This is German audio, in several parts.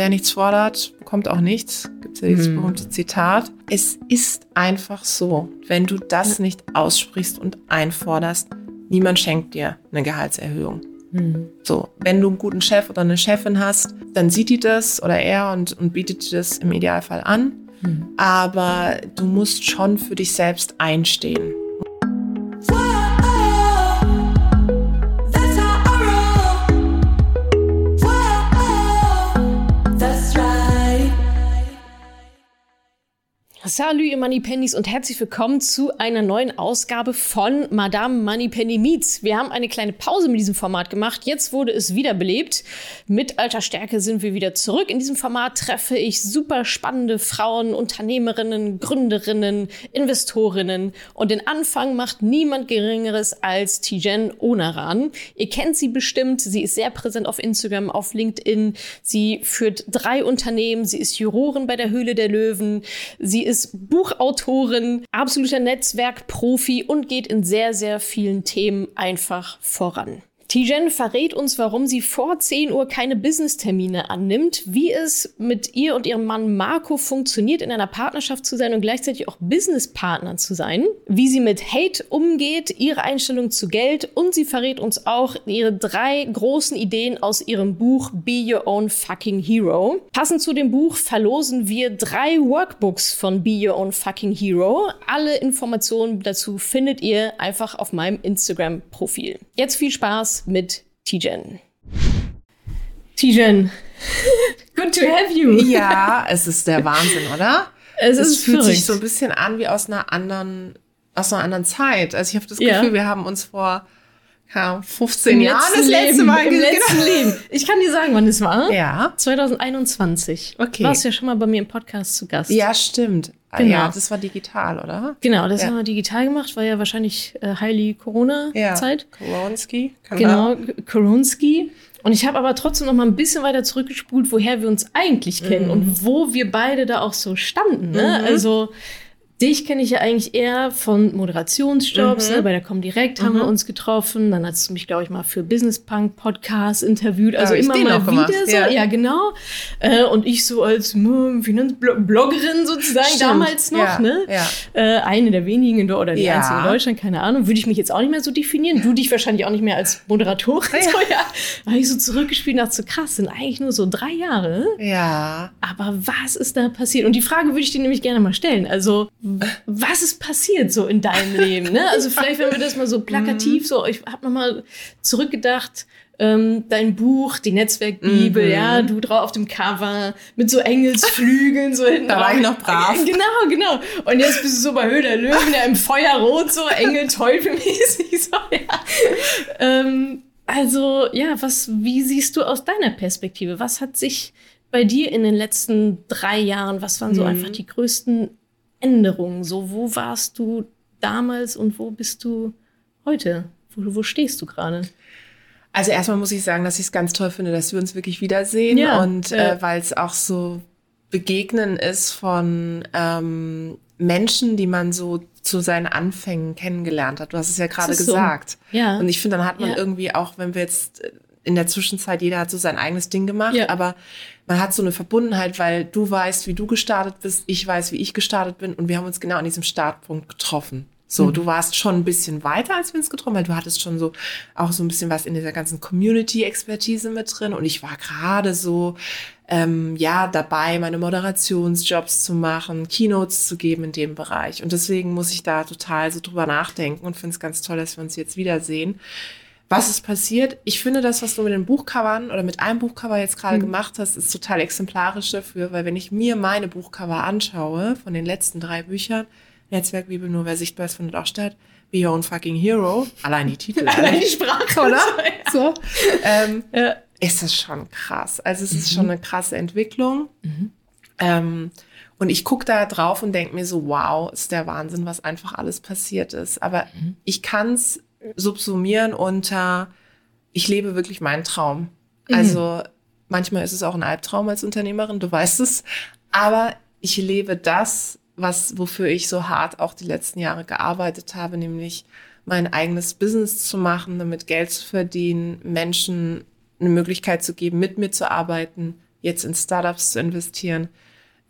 Wer nichts fordert, bekommt auch nichts. Gibt es ja dieses Mhm. berühmte Zitat. Es ist einfach so, wenn du das nicht aussprichst und einforderst, niemand schenkt dir eine Gehaltserhöhung. Mhm. So, wenn du einen guten Chef oder eine Chefin hast, dann sieht die das oder er und, und bietet dir das im Idealfall an. Mhm. Aber du musst schon für dich selbst einstehen. Salut, ihr Moneypennies und herzlich willkommen zu einer neuen Ausgabe von Madame Moneypenny Meets. Wir haben eine kleine Pause mit diesem Format gemacht. Jetzt wurde es wiederbelebt. Mit alter Stärke sind wir wieder zurück. In diesem Format treffe ich super spannende Frauen, Unternehmerinnen, Gründerinnen, Investorinnen. Und den Anfang macht niemand Geringeres als Tijen Onaran. Ihr kennt sie bestimmt. Sie ist sehr präsent auf Instagram, auf LinkedIn. Sie führt drei Unternehmen. Sie ist Jurorin bei der Höhle der Löwen. Sie ist Buchautorin, absoluter Netzwerkprofi und geht in sehr, sehr vielen Themen einfach voran. Tijen verrät uns, warum sie vor 10 Uhr keine Business-Termine annimmt, wie es mit ihr und ihrem Mann Marco funktioniert, in einer Partnerschaft zu sein und gleichzeitig auch Businesspartner zu sein, wie sie mit Hate umgeht, ihre Einstellung zu Geld und sie verrät uns auch ihre drei großen Ideen aus ihrem Buch Be Your Own Fucking Hero. Passend zu dem Buch verlosen wir drei Workbooks von Be Your Own Fucking Hero. Alle Informationen dazu findet ihr einfach auf meinem Instagram-Profil. Jetzt viel Spaß mit Tijen. Tijen, good to have you. Ja, es ist der Wahnsinn, oder? Es Es fühlt sich verrückt. so ein bisschen an wie aus einer anderen, aus einer anderen Zeit. Also ich habe das Ja. Gefühl, wir haben uns vor ja, 15 Im Jahren das letzte Leben, Mal im gesehen. letzten Leben. Ich kann dir sagen, wann es war. Ja. 2021. Okay. Warst ja schon mal bei mir im Podcast zu Gast. Ja, stimmt. Genau. Ja, das war digital, oder? Genau, das Ja. haben wir digital gemacht, war ja wahrscheinlich äh, highly Corona-Zeit. Koronski. Genau, Koronski. Und ich habe aber trotzdem noch mal ein bisschen weiter zurückgespult, woher wir uns eigentlich kennen Mhm. und wo wir beide da auch so standen. Ne? Also dich kenne ich ja eigentlich eher von Moderationsjobs. Mhm. Ne? Bei der Comdirect haben wir uns getroffen. Dann hast du mich, glaube ich, mal für Business Punk Podcast interviewt. Also ich immer mal noch gemacht, wieder so. ja. Ja, genau. Äh, und ich so als hm, Finanzbloggerin sozusagen Stimmt, damals noch. ja, ne? ja. Äh, eine der wenigen oder die Ja. einzige in Deutschland, keine Ahnung. Würde ich mich jetzt auch nicht mehr so definieren. Du dich wahrscheinlich auch nicht mehr als Moderatorin. So, ja. Da habe ich so zurückgespielt dachte so, krass, sind eigentlich nur so drei Jahre. Ja. Aber was ist da passiert? Und die Frage würde ich dir nämlich gerne mal stellen. Also, was ist passiert so in deinem Leben? Ne? Also, vielleicht, wenn wir das mal so plakativ so, ich habe nochmal zurückgedacht. Ähm, dein Buch, die Netzwerkbibel, Mhm. ja, du drauf auf dem Cover mit so Engelsflügeln so hinten. Da war ich noch brav. Genau, genau. Und jetzt bist du so bei Höhe der Löwen, ja, im Feuerrot, so Engel, Teufel-mäßig, so, ja. Ähm, also, ja, was, wie siehst du aus deiner Perspektive? Was hat sich bei dir in den letzten drei Jahren, was waren so Mhm. einfach die größten Änderungen? So, wo warst du damals und wo bist du heute? Wo, wo stehst du gerade? Also erstmal muss ich sagen, dass ich es ganz toll finde, dass wir uns wirklich wiedersehen Ja, und ja. äh, weil es auch so Begegnen ist von ähm, Menschen, die man so zu seinen Anfängen kennengelernt hat. Du hast es ja gerade ist so. gesagt. Ja. Und ich finde, dann hat man Ja. irgendwie auch, wenn wir jetzt äh, in der Zwischenzeit, jeder hat so sein eigenes Ding gemacht, Ja. aber man hat so eine Verbundenheit, weil du weißt, wie du gestartet bist, ich weiß, wie ich gestartet bin und wir haben uns genau an diesem Startpunkt getroffen. So, Mhm. du warst schon ein bisschen weiter, als wir uns getroffen haben, weil du hattest schon so auch so ein bisschen was in dieser ganzen Community-Expertise mit drin und ich war gerade so ähm, ja dabei, meine Moderationsjobs zu machen, Keynotes zu geben in dem Bereich und deswegen muss ich da total so drüber nachdenken und finde es ganz toll, dass wir uns jetzt wiedersehen. Was ist passiert? Ich finde das, was du mit den Buchcovern oder mit einem Buchcover jetzt gerade Mhm. gemacht hast, ist total exemplarisch dafür, weil wenn ich mir meine Buchcover anschaue von den letzten drei Büchern, Netzwerkbibel, nur wer sichtbar ist, findet auch statt, Be Your Own Fucking Hero, allein die Titel, Allein die Sprache, oder? so, So, ähm, Ja. ist das schon krass. Also es ist schon eine krasse Entwicklung. Mhm. Ähm, und ich gucke da drauf und denke mir so, wow, ist der Wahnsinn, was einfach alles passiert ist. Aber Mhm. ich kann es subsumieren unter, ich lebe wirklich meinen Traum. Mhm. Also manchmal ist es auch ein Albtraum als Unternehmerin, du weißt es. Aber ich lebe das, was, wofür ich so hart auch die letzten Jahre gearbeitet habe, nämlich mein eigenes Business zu machen, damit Geld zu verdienen, Menschen eine Möglichkeit zu geben, mit mir zu arbeiten, jetzt in Startups zu investieren,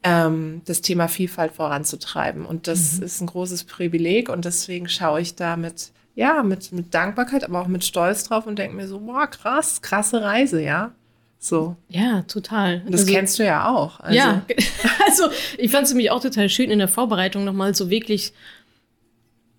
ähm, das Thema Vielfalt voranzutreiben. Und das ist ein großes Privileg und deswegen schaue ich da mit, ja, mit, mit Dankbarkeit, aber auch mit Stolz drauf und denke mir so, boah, krass, krasse Reise, ja. So. Ja, total. Und das Also- kennst du ja auch. Also, Ja, also ich fand es nämlich auch total schön in der Vorbereitung nochmal so wirklich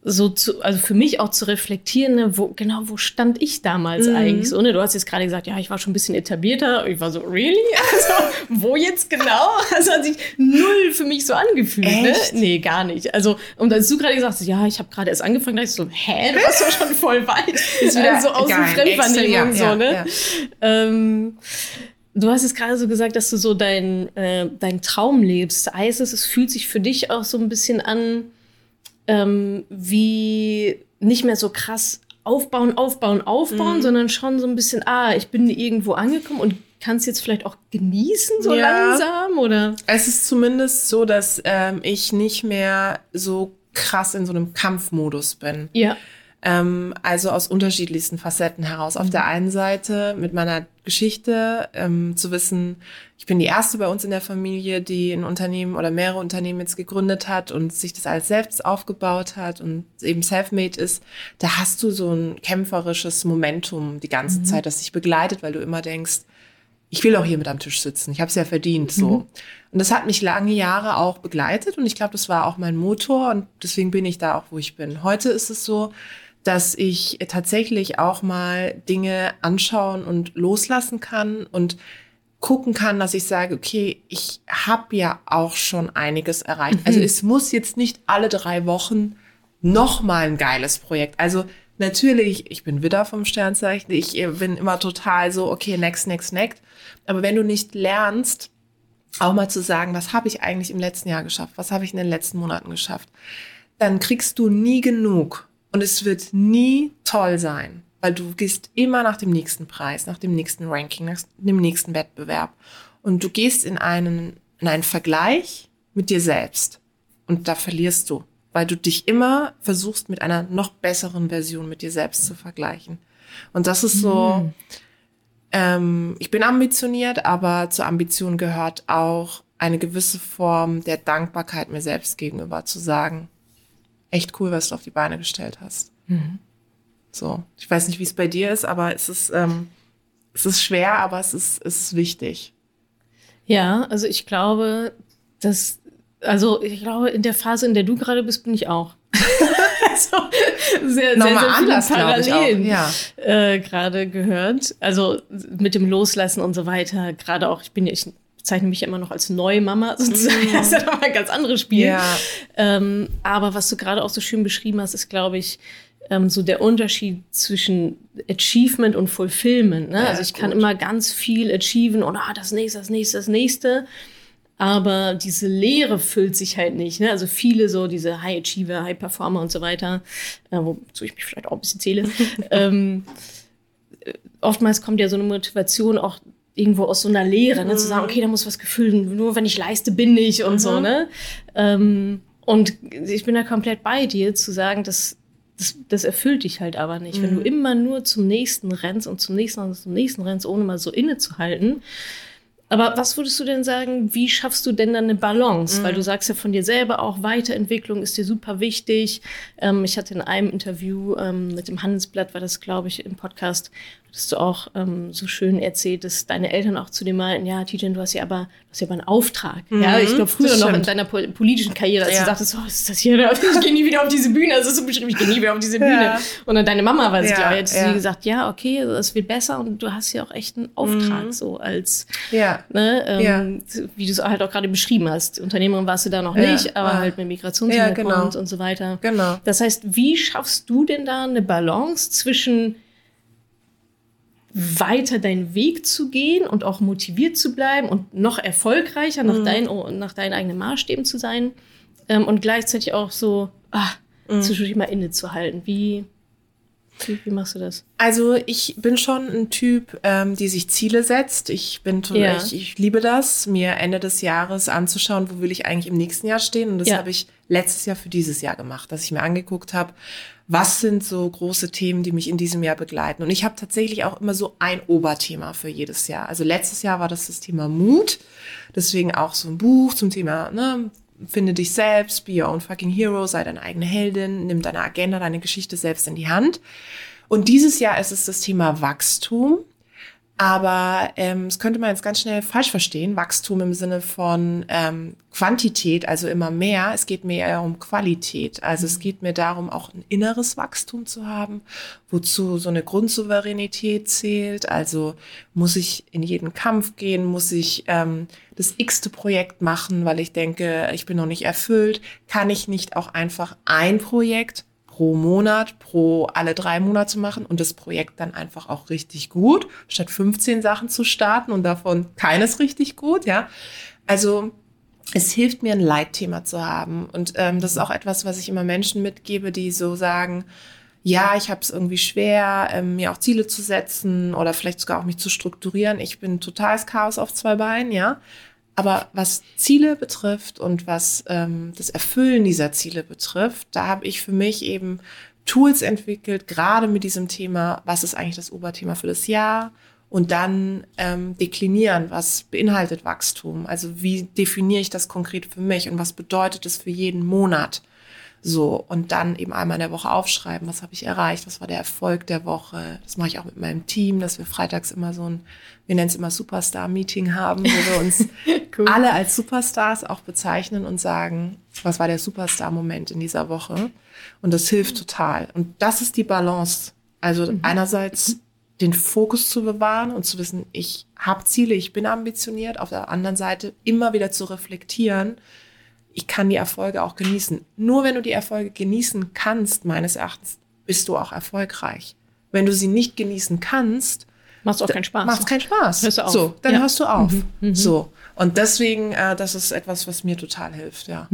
so zu, also für mich auch zu reflektieren, ne, wo, genau, wo stand ich damals Mhm. eigentlich so, ne? Du hast jetzt gerade gesagt, ja, ich war schon ein bisschen etablierter. Ich war so, really? Also, wo jetzt genau? Also hat sich null für mich so angefühlt, Echt? ne? Nee, gar nicht. Also, und als du gerade gesagt hast, ja, ich habe gerade erst angefangen, dachte ich so, hä, du warst doch schon voll weit. Ist wieder also aus geil. dem Fremdwahrnehmung Excel, so, ja, ne? ja. Ähm, du hast jetzt gerade so gesagt, dass du so dein, äh, dein Traum lebst. Heißt es, es fühlt sich für dich auch so ein bisschen an, ähm, wie nicht mehr so krass aufbauen, aufbauen, aufbauen, Mhm. sondern schon so ein bisschen, ah, ich bin irgendwo angekommen und kannst jetzt vielleicht auch genießen so Ja. langsam oder? Es ist zumindest so, dass ähm, ich nicht mehr so krass in so einem Kampfmodus bin. Ja. Ähm, also aus unterschiedlichsten Facetten heraus. Auf der einen Seite mit meiner Geschichte ähm, zu wissen, ich bin die erste bei uns in der Familie, die ein Unternehmen oder mehrere Unternehmen jetzt gegründet hat und sich das alles selbst aufgebaut hat und eben self-made ist. Da hast du so ein kämpferisches Momentum die ganze Zeit, das dich begleitet, weil du immer denkst, ich will auch hier mit am Tisch sitzen. Ich habe es ja verdient so. Und das hat mich lange Jahre auch begleitet und ich glaube, das war auch mein Motor und deswegen bin ich da auch, wo ich bin. Heute ist es so, dass ich tatsächlich auch mal Dinge anschauen und loslassen kann und gucken kann, dass ich sage, okay, ich habe ja auch schon einiges erreicht. Also es muss jetzt nicht alle drei Wochen noch mal ein geiles Projekt. Also natürlich, ich bin Widder vom Sternzeichen, ich äh, bin immer total so, okay, next, next, next. Aber wenn du nicht lernst, auch mal zu sagen, was habe ich eigentlich im letzten Jahr geschafft, was habe ich in den letzten Monaten geschafft, dann kriegst du nie genug und es wird nie toll sein, weil du gehst immer nach dem nächsten Preis, nach dem nächsten Ranking, nach dem nächsten Wettbewerb. Und du gehst in einen, in einen Vergleich mit dir selbst. Und da verlierst du, weil du dich immer versuchst mit einer noch besseren Version mit dir selbst zu vergleichen. Und das ist so, ähm, ich bin ambitioniert, aber zur Ambition gehört auch eine gewisse Form der Dankbarkeit mir selbst gegenüber zu sagen, echt cool, was du auf die Beine gestellt hast. So, ich weiß nicht, wie es bei dir ist, aber es ist, ähm, es ist schwer, aber es ist, es ist wichtig. Ja, also ich glaube, dass, also ich glaube, in der Phase, in der du gerade bist, bin ich auch. also sehr, Nochmal sehr, sehr anders. Parallelen Ja. äh, gerade gehört. Also mit dem Loslassen und so weiter. Gerade auch, ich bin ja, ich bezeichne mich ja immer noch als Neumama sozusagen. Das ist ja nochmal ein ganz anderes Spiel. Ja. Ähm, aber was du gerade auch so schön beschrieben hast, ist, glaube ich, ähm, so der Unterschied zwischen Achievement und Fulfillment. Ne? Ja, also ich kann gut. immer ganz viel achieven und ah, das nächste, das nächste, das nächste. Aber diese Leere füllt sich halt nicht. Ne? Also viele so diese High Achiever, High Performer und so weiter, äh, wozu ich mich vielleicht auch ein bisschen zähle. ähm, äh, oftmals kommt ja so eine Motivation auch irgendwo aus so einer Leere, ne? zu sagen, okay, da muss was gefüllt, nur wenn ich leiste, bin ich und so, ne? Ähm, und ich bin da komplett bei dir, zu sagen, dass das, das erfüllt dich halt aber nicht. Wenn du immer nur zum nächsten rennst und zum nächsten und zum nächsten rennst, ohne mal so innezuhalten. Aber was würdest du denn sagen, wie schaffst du denn dann eine Balance? Weil du sagst ja von dir selber auch, Weiterentwicklung ist dir super wichtig. Ähm, ich hatte in einem Interview ähm, mit dem Handelsblatt, war das, glaube ich, im Podcast, hattest du auch ähm, so schön erzählt, dass deine Eltern auch zu dir meinten, ja, Tijan, du hast ja aber, du hast ja aber einen Auftrag. ja, ich glaube, früher noch in deiner pol politischen Karriere, als Ja. du sagtest, oh, ist das hier? Ich gehe nie wieder auf diese Bühne. Also so beschrieben, ich gehe nie wieder auf diese Bühne. Ja. Und dann deine Mama war es, Ja, glaube ich, hat ja. sie gesagt, ja, okay, es wird besser und du hast ja auch echt einen Auftrag, so als Ja. ne, ähm, wie du es halt auch gerade beschrieben hast. Unternehmerin warst du da noch nicht, aber ah. halt mit Migrationshintergrund genau. und so weiter. Genau. Das heißt, wie schaffst du denn da eine Balance zwischen weiter deinen Weg zu gehen und auch motiviert zu bleiben und noch erfolgreicher Mhm. nach, deinen, nach deinen eigenen Maßstäben zu sein ähm, und gleichzeitig auch so ah, Mhm. zwischendurch mal innezuhalten. Wie, Wie, wie machst du das? Also ich bin schon ein Typ, ähm, die sich Ziele setzt. Ich bin Ja. ich, ich liebe das, mir Ende des Jahres anzuschauen, wo will ich eigentlich im nächsten Jahr stehen. Und das Ja. habe ich letztes Jahr für dieses Jahr gemacht, dass ich mir angeguckt habe, was sind so große Themen, die mich in diesem Jahr begleiten. Und ich habe tatsächlich auch immer so ein Oberthema für jedes Jahr. Also letztes Jahr war das das Thema Mut. Deswegen auch so ein Buch zum Thema, ne, finde dich selbst, be your own fucking hero, sei deine eigene Heldin, nimm deine Agenda, deine Geschichte selbst in die Hand. Und dieses Jahr ist es das Thema Wachstum. Aber ähm, das könnte man jetzt ganz schnell falsch verstehen. Wachstum im Sinne von ähm, Quantität, also immer mehr. Es geht mir eher um Qualität. Also es geht mir darum, auch ein inneres Wachstum zu haben, wozu so eine Grundsouveränität zählt. Also muss ich in jeden Kampf gehen, muss ich ähm, das x-te Projekt machen, weil ich denke, ich bin noch nicht erfüllt. Kann ich nicht auch einfach ein Projekt pro Monat, pro alle drei Monate machen und das Projekt dann einfach auch richtig gut, statt 15 Sachen zu starten und davon keines richtig gut, ja. Also es hilft mir, ein Leitthema zu haben. Und ähm, das ist auch etwas, was ich immer Menschen mitgebe, die so sagen, ja, ich habe es irgendwie schwer, ähm, mir auch Ziele zu setzen oder vielleicht sogar auch mich zu strukturieren. Ich bin totales Chaos auf zwei Beinen, ja. Aber was Ziele betrifft und was ähm, das Erfüllen dieser Ziele betrifft, da habe ich für mich eben Tools entwickelt, gerade mit diesem Thema, was ist eigentlich das Oberthema für das Jahr? Und dann ähm, deklinieren, was beinhaltet Wachstum? Also wie definiere ich das konkret für mich und was bedeutet es für jeden Monat? So, und dann eben einmal in der Woche aufschreiben, was habe ich erreicht, was war der Erfolg der Woche. Das mache ich auch mit meinem Team, dass wir freitags immer so ein, wir nennen es immer Superstar-Meeting haben, wo wir uns alle als Superstars auch bezeichnen und sagen, was war der Superstar-Moment in dieser Woche. Und das hilft total. Und das ist die Balance. Also einerseits den Fokus zu bewahren und zu wissen, ich habe Ziele, ich bin ambitioniert. Auf der anderen Seite immer wieder zu reflektieren, ich kann die Erfolge auch genießen. Nur wenn du die Erfolge genießen kannst, meines Erachtens, bist du auch erfolgreich. Wenn du sie nicht genießen kannst, Macht auch keinen Spaß. macht keinen Spaß. Hörst du auf. So, dann Ja. hörst du auf. So. Und deswegen, äh, das ist etwas, was mir total hilft, ja.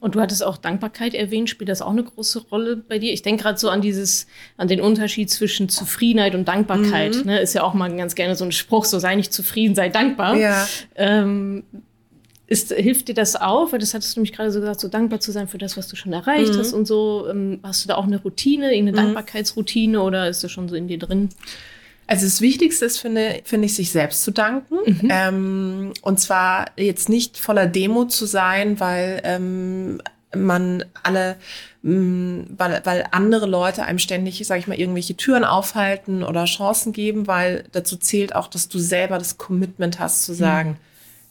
Und du hattest auch Dankbarkeit erwähnt. Spielt das auch eine große Rolle bei dir? Ich denke gerade so an dieses, an den Unterschied zwischen Zufriedenheit und Dankbarkeit. Mhm. Ne? Ist ja auch mal ganz gerne so ein Spruch, so sei nicht zufrieden, sei dankbar. Ja. Ähm, ist, hilft dir das auch? Weil das hattest du nämlich gerade so gesagt, so dankbar zu sein für das, was du schon erreicht Mhm. hast und so. Ähm, hast du da auch eine Routine, irgendeine Dankbarkeitsroutine oder ist das schon so in dir drin? Also das Wichtigste ist, finde, finde ich, sich selbst zu danken. Ähm, und zwar jetzt nicht voller Demut zu sein, weil ähm, man alle, mh, weil, weil andere Leute einem ständig, sage ich mal, irgendwelche Türen aufhalten oder Chancen geben, weil dazu zählt auch, dass du selber das Commitment hast zu sagen,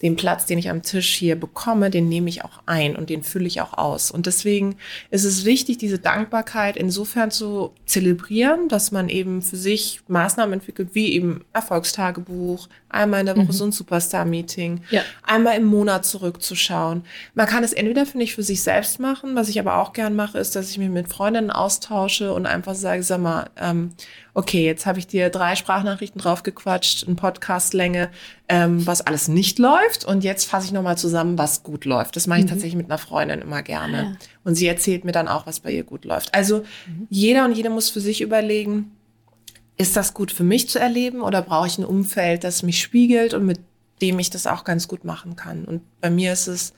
den Platz, den ich am Tisch hier bekomme, den nehme ich auch ein und den fülle ich auch aus. Und deswegen ist es wichtig, diese Dankbarkeit insofern zu zelebrieren, dass man eben für sich Maßnahmen entwickelt, wie eben Erfolgstagebuch, einmal in der Woche so ein Superstar-Meeting, Ja. einmal im Monat zurückzuschauen. Man kann es entweder, finde ich, für sich selbst machen. Was ich aber auch gern mache, ist, dass ich mich mit Freundinnen austausche und einfach sage, sag mal, ähm, okay, jetzt habe ich dir drei Sprachnachrichten draufgequatscht, ein Podcastlänge, ähm, was alles nicht läuft. Und jetzt fasse ich nochmal zusammen, was gut läuft. Das mache ich tatsächlich mit einer Freundin immer gerne. Ah, ja. Und sie erzählt mir dann auch, was bei ihr gut läuft. Also jeder und jede muss für sich überlegen, ist das gut für mich zu erleben oder brauche ich ein Umfeld, das mich spiegelt und mit dem ich das auch ganz gut machen kann. Und bei mir ist es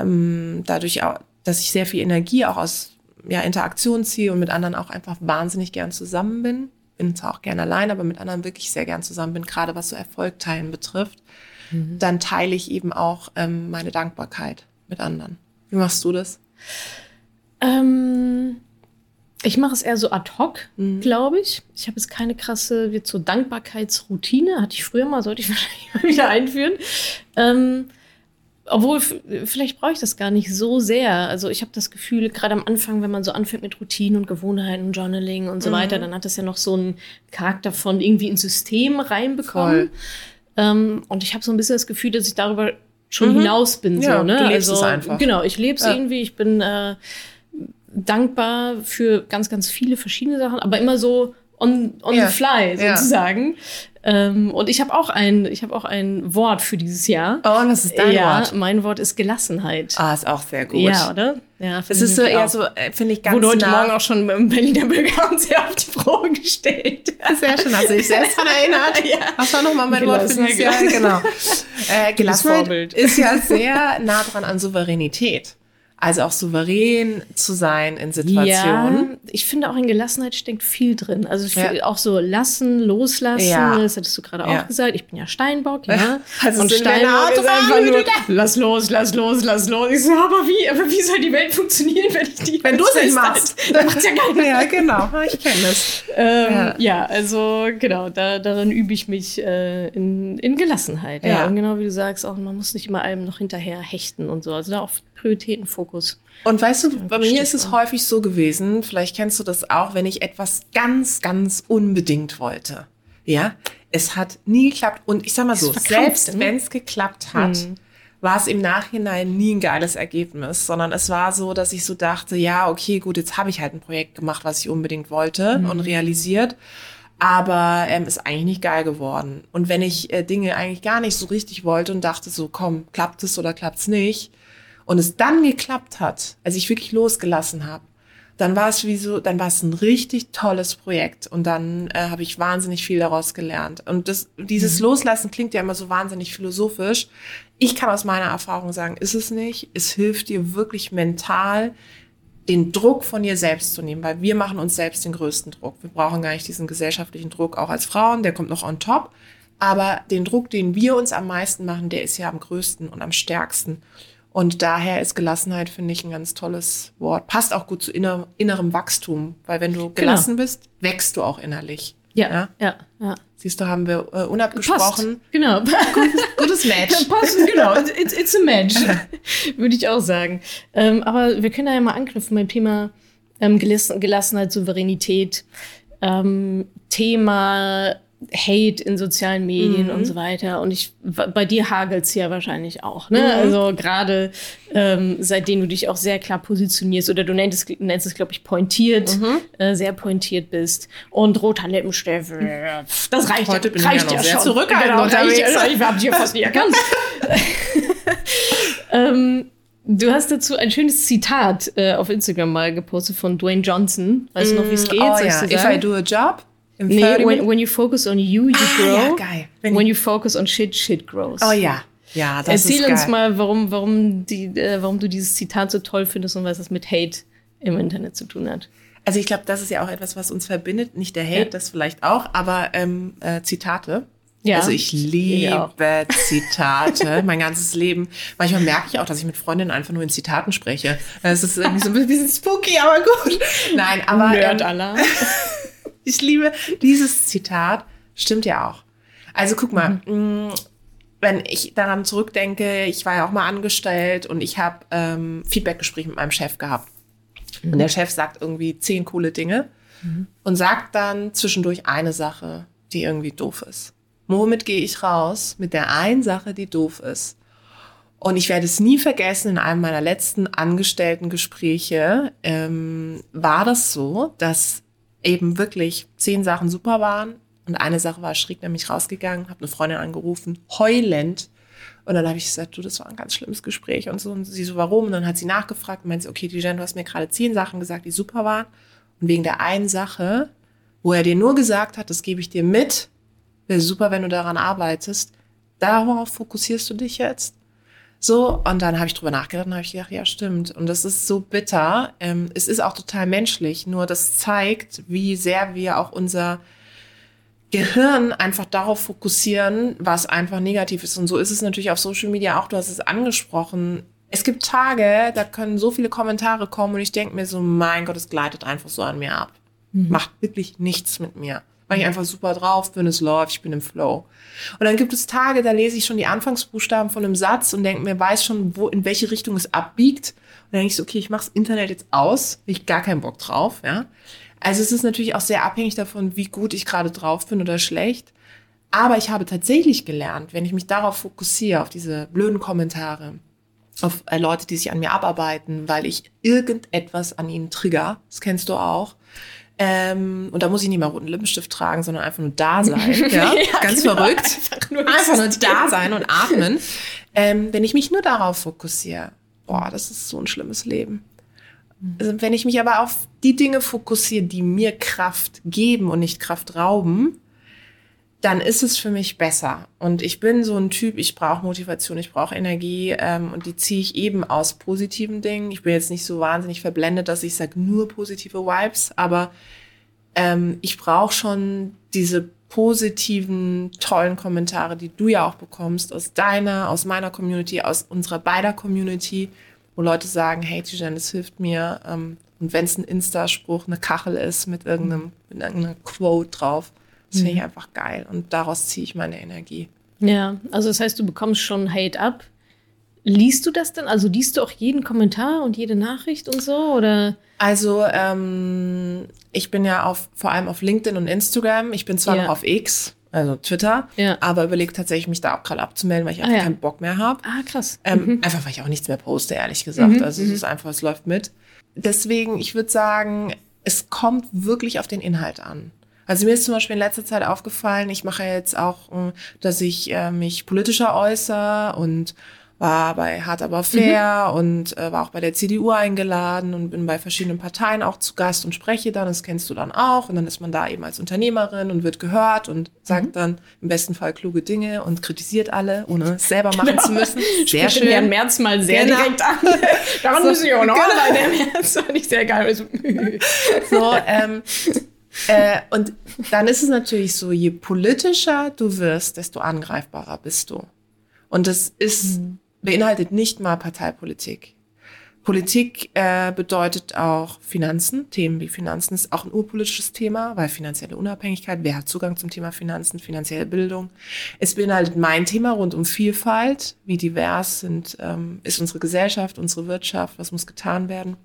ähm, dadurch auch, dass ich sehr viel Energie auch aus ja, Interaktion ziehe und mit anderen auch einfach wahnsinnig gern zusammen bin. Bin zwar auch gern allein, aber mit anderen wirklich sehr gern zusammen bin, gerade was so Erfolg teilen betrifft. Dann teile ich eben auch ähm, meine Dankbarkeit mit anderen. Wie machst du das? Ähm, ich mache es eher so ad hoc, glaube ich. Ich habe jetzt keine krasse, wird so Dankbarkeitsroutine. Hatte ich früher mal, sollte ich wahrscheinlich mal wieder einführen. Ähm, obwohl, vielleicht brauche ich das gar nicht so sehr. Also ich habe das Gefühl, gerade am Anfang, wenn man so anfängt mit Routinen und Gewohnheiten, Journaling und so weiter, dann hat das ja noch so einen Charakter von irgendwie ins System reinbekommen. Ähm, und ich habe so ein bisschen das Gefühl, dass ich darüber schon hinaus bin. Ja, so, ne? du lebst also, es einfach. Genau, ich lebe es Ja. irgendwie. Ich bin äh, dankbar für ganz, ganz viele verschiedene Sachen, aber immer so on, on Ja, the fly sozusagen. Ähm, und ich habe auch ein, ich habe auch ein Wort für dieses Jahr. Oh, und was ist dein ja, Wort? mein Wort ist Gelassenheit. Ah, ist auch sehr gut. ja, oder? Ja, Es ist so eher so, äh, finde ich, ganz Wurde heute nah. Morgen auch schon im Berliner Bürger haben sie auf die Probe gestellt. Sehr schön, hast du dich selbst daran erinnert? Ja. Was war nochmal mein Wort für dieses Jahr? Genau. Äh, Gelassenheit ist ja sehr nah dran an Souveränität. Also auch souverän zu sein in Situationen. Ja, ich finde auch in Gelassenheit steckt viel drin. Also ich Ja. auch so lassen, loslassen, Ja. das hattest du gerade auch gesagt. Ich bin ja Steinbock, ja. Also und Steinbock ist einfach nur, lass los, lass los, lass los. Ich so, aber wie, aber wie soll die Welt funktionieren, wenn ich die Wenn du es nicht machst. Dann macht's ja keiner. Ja, genau. Ich kenne das. Ähm, Ja. also genau, da, darin übe ich mich äh, in, in Gelassenheit. Ja. Und genau wie du sagst, auch man muss nicht immer allem noch hinterher hechten und so. Also da auf Prioritätenfokus. Und weißt du, bei mir ist es häufig so gewesen, vielleicht kennst du das auch, wenn ich etwas ganz, ganz unbedingt wollte. Ja, es hat nie geklappt. Und ich sag mal so, selbst ne? wenn es geklappt hat, war es im Nachhinein nie ein geiles Ergebnis, sondern es war so, dass ich so dachte, ja, okay, gut, jetzt habe ich halt ein Projekt gemacht, was ich unbedingt wollte und realisiert. Aber ähm, ist eigentlich nicht geil geworden. Und wenn ich äh, Dinge eigentlich gar nicht so richtig wollte und dachte so, komm, klappt es oder klappt's nicht, und es dann geklappt hat, als ich wirklich losgelassen habe, dann war es wie so, dann war es ein richtig tolles Projekt und dann äh, habe ich wahnsinnig viel daraus gelernt. Und das, dieses Loslassen klingt ja immer so wahnsinnig philosophisch. Ich kann aus meiner Erfahrung sagen, ist es nicht. Es hilft dir wirklich mental, den Druck von dir selbst zu nehmen, weil wir machen uns selbst den größten Druck. Wir brauchen gar nicht diesen gesellschaftlichen Druck, auch als Frauen, der kommt noch on top. Aber den Druck, den wir uns am meisten machen, der ist ja am größten und am stärksten. Und daher ist Gelassenheit, finde ich, ein ganz tolles Wort. Passt auch gut zu inner, innerem Wachstum, weil wenn du gelassen bist, wächst du auch innerlich. Ja, Ja? ja, ja. Siehst du, haben wir äh, unabgesprochen. Passt. Genau. Gutes Match. Passt, genau. It's, it's a match. Würde ich auch sagen. Ähm, aber wir können da ja mal anknüpfen beim Thema ähm, Gelassen- Gelassenheit, Souveränität, ähm, Thema Hate in sozialen Medien Mhm. und so weiter. Und ich, bei dir hagelt's ja wahrscheinlich auch. Ne? Mhm. Also gerade ähm, seitdem du dich auch sehr klar positionierst oder du nennst es, nennst es glaube ich, pointiert, Mhm. äh, sehr pointiert bist. Und roter Lippenstift, das reicht, Heute ja, bin ich reicht ja noch sehr schon. zurückhaltend genau, reicht, unterwegs. ja- Ich habe dich ja fast nicht erkannt. ähm, du hast dazu ein schönes Zitat äh, auf Instagram mal gepostet von Dwayne Johnson. Weißt du noch, wie es geht? Oh ja, if? I do a job, Nee, 30 when, when you focus on you, you Ah, grow. ja, geil. Wenn When ich- you focus on shit, shit grows. Oh ja, ja, das Erzähl ist geil. uns mal, warum, warum, die, äh, warum du dieses Zitat so toll findest und was das mit Hate im Internet zu tun hat. Also ich glaube, das ist ja auch etwas, was uns verbindet. Nicht der Hate, Ja. das vielleicht auch, aber ähm, äh, Zitate. Ja. Also ich Ich liebe Zitate, mein ganzes Leben. Manchmal merke ich auch, dass ich mit Freundinnen einfach nur in Zitaten spreche. Es ist irgendwie so ein bisschen spooky, aber gut. Nein, aber ähm, Nerd-Alarm. Ich liebe dieses Zitat. Stimmt ja auch. Also guck mal, Mhm. mh, wenn ich daran zurückdenke, ich war ja auch mal angestellt und ich habe ähm, Feedbackgespräch mit meinem Chef gehabt. Mhm. Und der Chef sagt irgendwie zehn coole Dinge und sagt dann zwischendurch eine Sache, die irgendwie doof ist. Womit gehe ich raus? Mit der einen Sache, die doof ist. Und ich werde es nie vergessen, in einem meiner letzten Angestellten-Gespräche ähm, war das so, dass eben wirklich zehn Sachen super waren und eine Sache war schräg nämlich rausgegangen, habe eine Freundin angerufen, heulend. Und dann habe ich gesagt, du, das war ein ganz schlimmes Gespräch und so. Und sie so, warum? Und dann hat sie nachgefragt und meinte, sie, okay, Dijon, du hast mir gerade zehn Sachen gesagt, die super waren. Und wegen der einen Sache, wo er dir nur gesagt hat, das gebe ich dir mit, wäre super, wenn du daran arbeitest, darauf fokussierst du dich jetzt. So, und dann habe ich drüber nachgedacht und habe ich gedacht, ja, stimmt. Und das ist so bitter. Ähm, es ist auch total menschlich, nur das zeigt, wie sehr wir auch unser Gehirn einfach darauf fokussieren, was einfach negativ ist. Und so ist es natürlich auf Social Media auch. Du hast es angesprochen. Es gibt Tage, da können so viele Kommentare kommen und ich denke mir so, mein Gott, es gleitet einfach so an mir ab. Macht wirklich nichts mit mir. Weil ich einfach super drauf bin, es läuft, ich bin im Flow. Und dann gibt es Tage, da lese ich schon die Anfangsbuchstaben von einem Satz und denke mir, weiß schon, wo, in welche Richtung es abbiegt. Und dann denke ich so, okay, ich mache das Internet jetzt aus, ich gar keinen Bock drauf, ja. Also es ist natürlich auch sehr abhängig davon, wie gut ich gerade drauf bin oder schlecht. Aber ich habe tatsächlich gelernt, wenn ich mich darauf fokussiere, auf diese blöden Kommentare, auf äh, Leute, die sich an mir abarbeiten, weil ich irgendetwas an ihnen trigger, das kennst du auch, Ähm, und da muss ich nicht mal roten Lippenstift tragen, sondern einfach nur da sein. Ja, ganz genau. verrückt. Einfach nur Einfach nur da sein und atmen. Ähm, wenn ich mich nur darauf fokussiere, boah, das ist so ein schlimmes Leben. Also, wenn ich mich aber auf die Dinge fokussiere, die mir Kraft geben und nicht Kraft rauben, dann ist es für mich besser. Und ich bin so ein Typ, ich brauche Motivation, ich brauche Energie ähm, und die ziehe ich eben aus positiven Dingen. Ich bin jetzt nicht so wahnsinnig verblendet, dass ich sage nur positive Vibes, aber ähm, ich brauche schon diese positiven, tollen Kommentare, die du ja auch bekommst aus deiner, aus meiner Community, aus unserer beider Community, wo Leute sagen, hey Tijan, das hilft mir. Ähm, und wenn es ein Insta-Spruch, eine Kachel ist mit irgendeinem, mit irgendeiner Quote drauf, das finde ich einfach geil. Und daraus ziehe ich meine Energie. Ja, also das heißt, du bekommst schon Hate ab. Liest du das denn? Also liest du auch jeden Kommentar und jede Nachricht und so? Oder? Also ähm, ich bin ja auf, vor allem auf LinkedIn und Instagram. Ich bin zwar Ja. noch auf X, also Twitter, Ja. aber überlege tatsächlich, mich da auch gerade abzumelden, weil ich einfach ja. keinen Bock mehr habe. Ah, krass. Ähm, Einfach weil ich auch nichts mehr poste, ehrlich gesagt. also es ist einfach, es läuft mit. Deswegen, ich würde sagen, es kommt wirklich auf den Inhalt an. Also mir ist zum Beispiel in letzter Zeit aufgefallen, ich mache jetzt auch, äh, dass ich äh, mich politischer äußere und war bei Hart aber fair und äh, war auch bei der CDU eingeladen und bin bei verschiedenen Parteien auch zu Gast und spreche dann, das kennst du dann auch und dann ist man da eben als Unternehmerin und wird gehört und sagt dann im besten Fall kluge Dinge und kritisiert alle, ohne es selber machen zu müssen. Sehr Sprich den Herrn schön. Merz mal sehr Genau. direkt an. Daran So, müssen wir auch noch genau. arbeiten, Herr Merz. Fand ich sehr geil. So, ähm, äh, und dann ist es natürlich so, je politischer du wirst, desto angreifbarer bist du. Und das ist, beinhaltet nicht mal Parteipolitik. Politik äh, bedeutet auch Finanzen. Themen wie Finanzen ist auch ein urpolitisches Thema, weil finanzielle Unabhängigkeit, wer hat Zugang zum Thema Finanzen, finanzielle Bildung. Es beinhaltet mein Thema rund um Vielfalt, wie divers sind, ähm, ist unsere Gesellschaft, unsere Wirtschaft, was muss getan werden.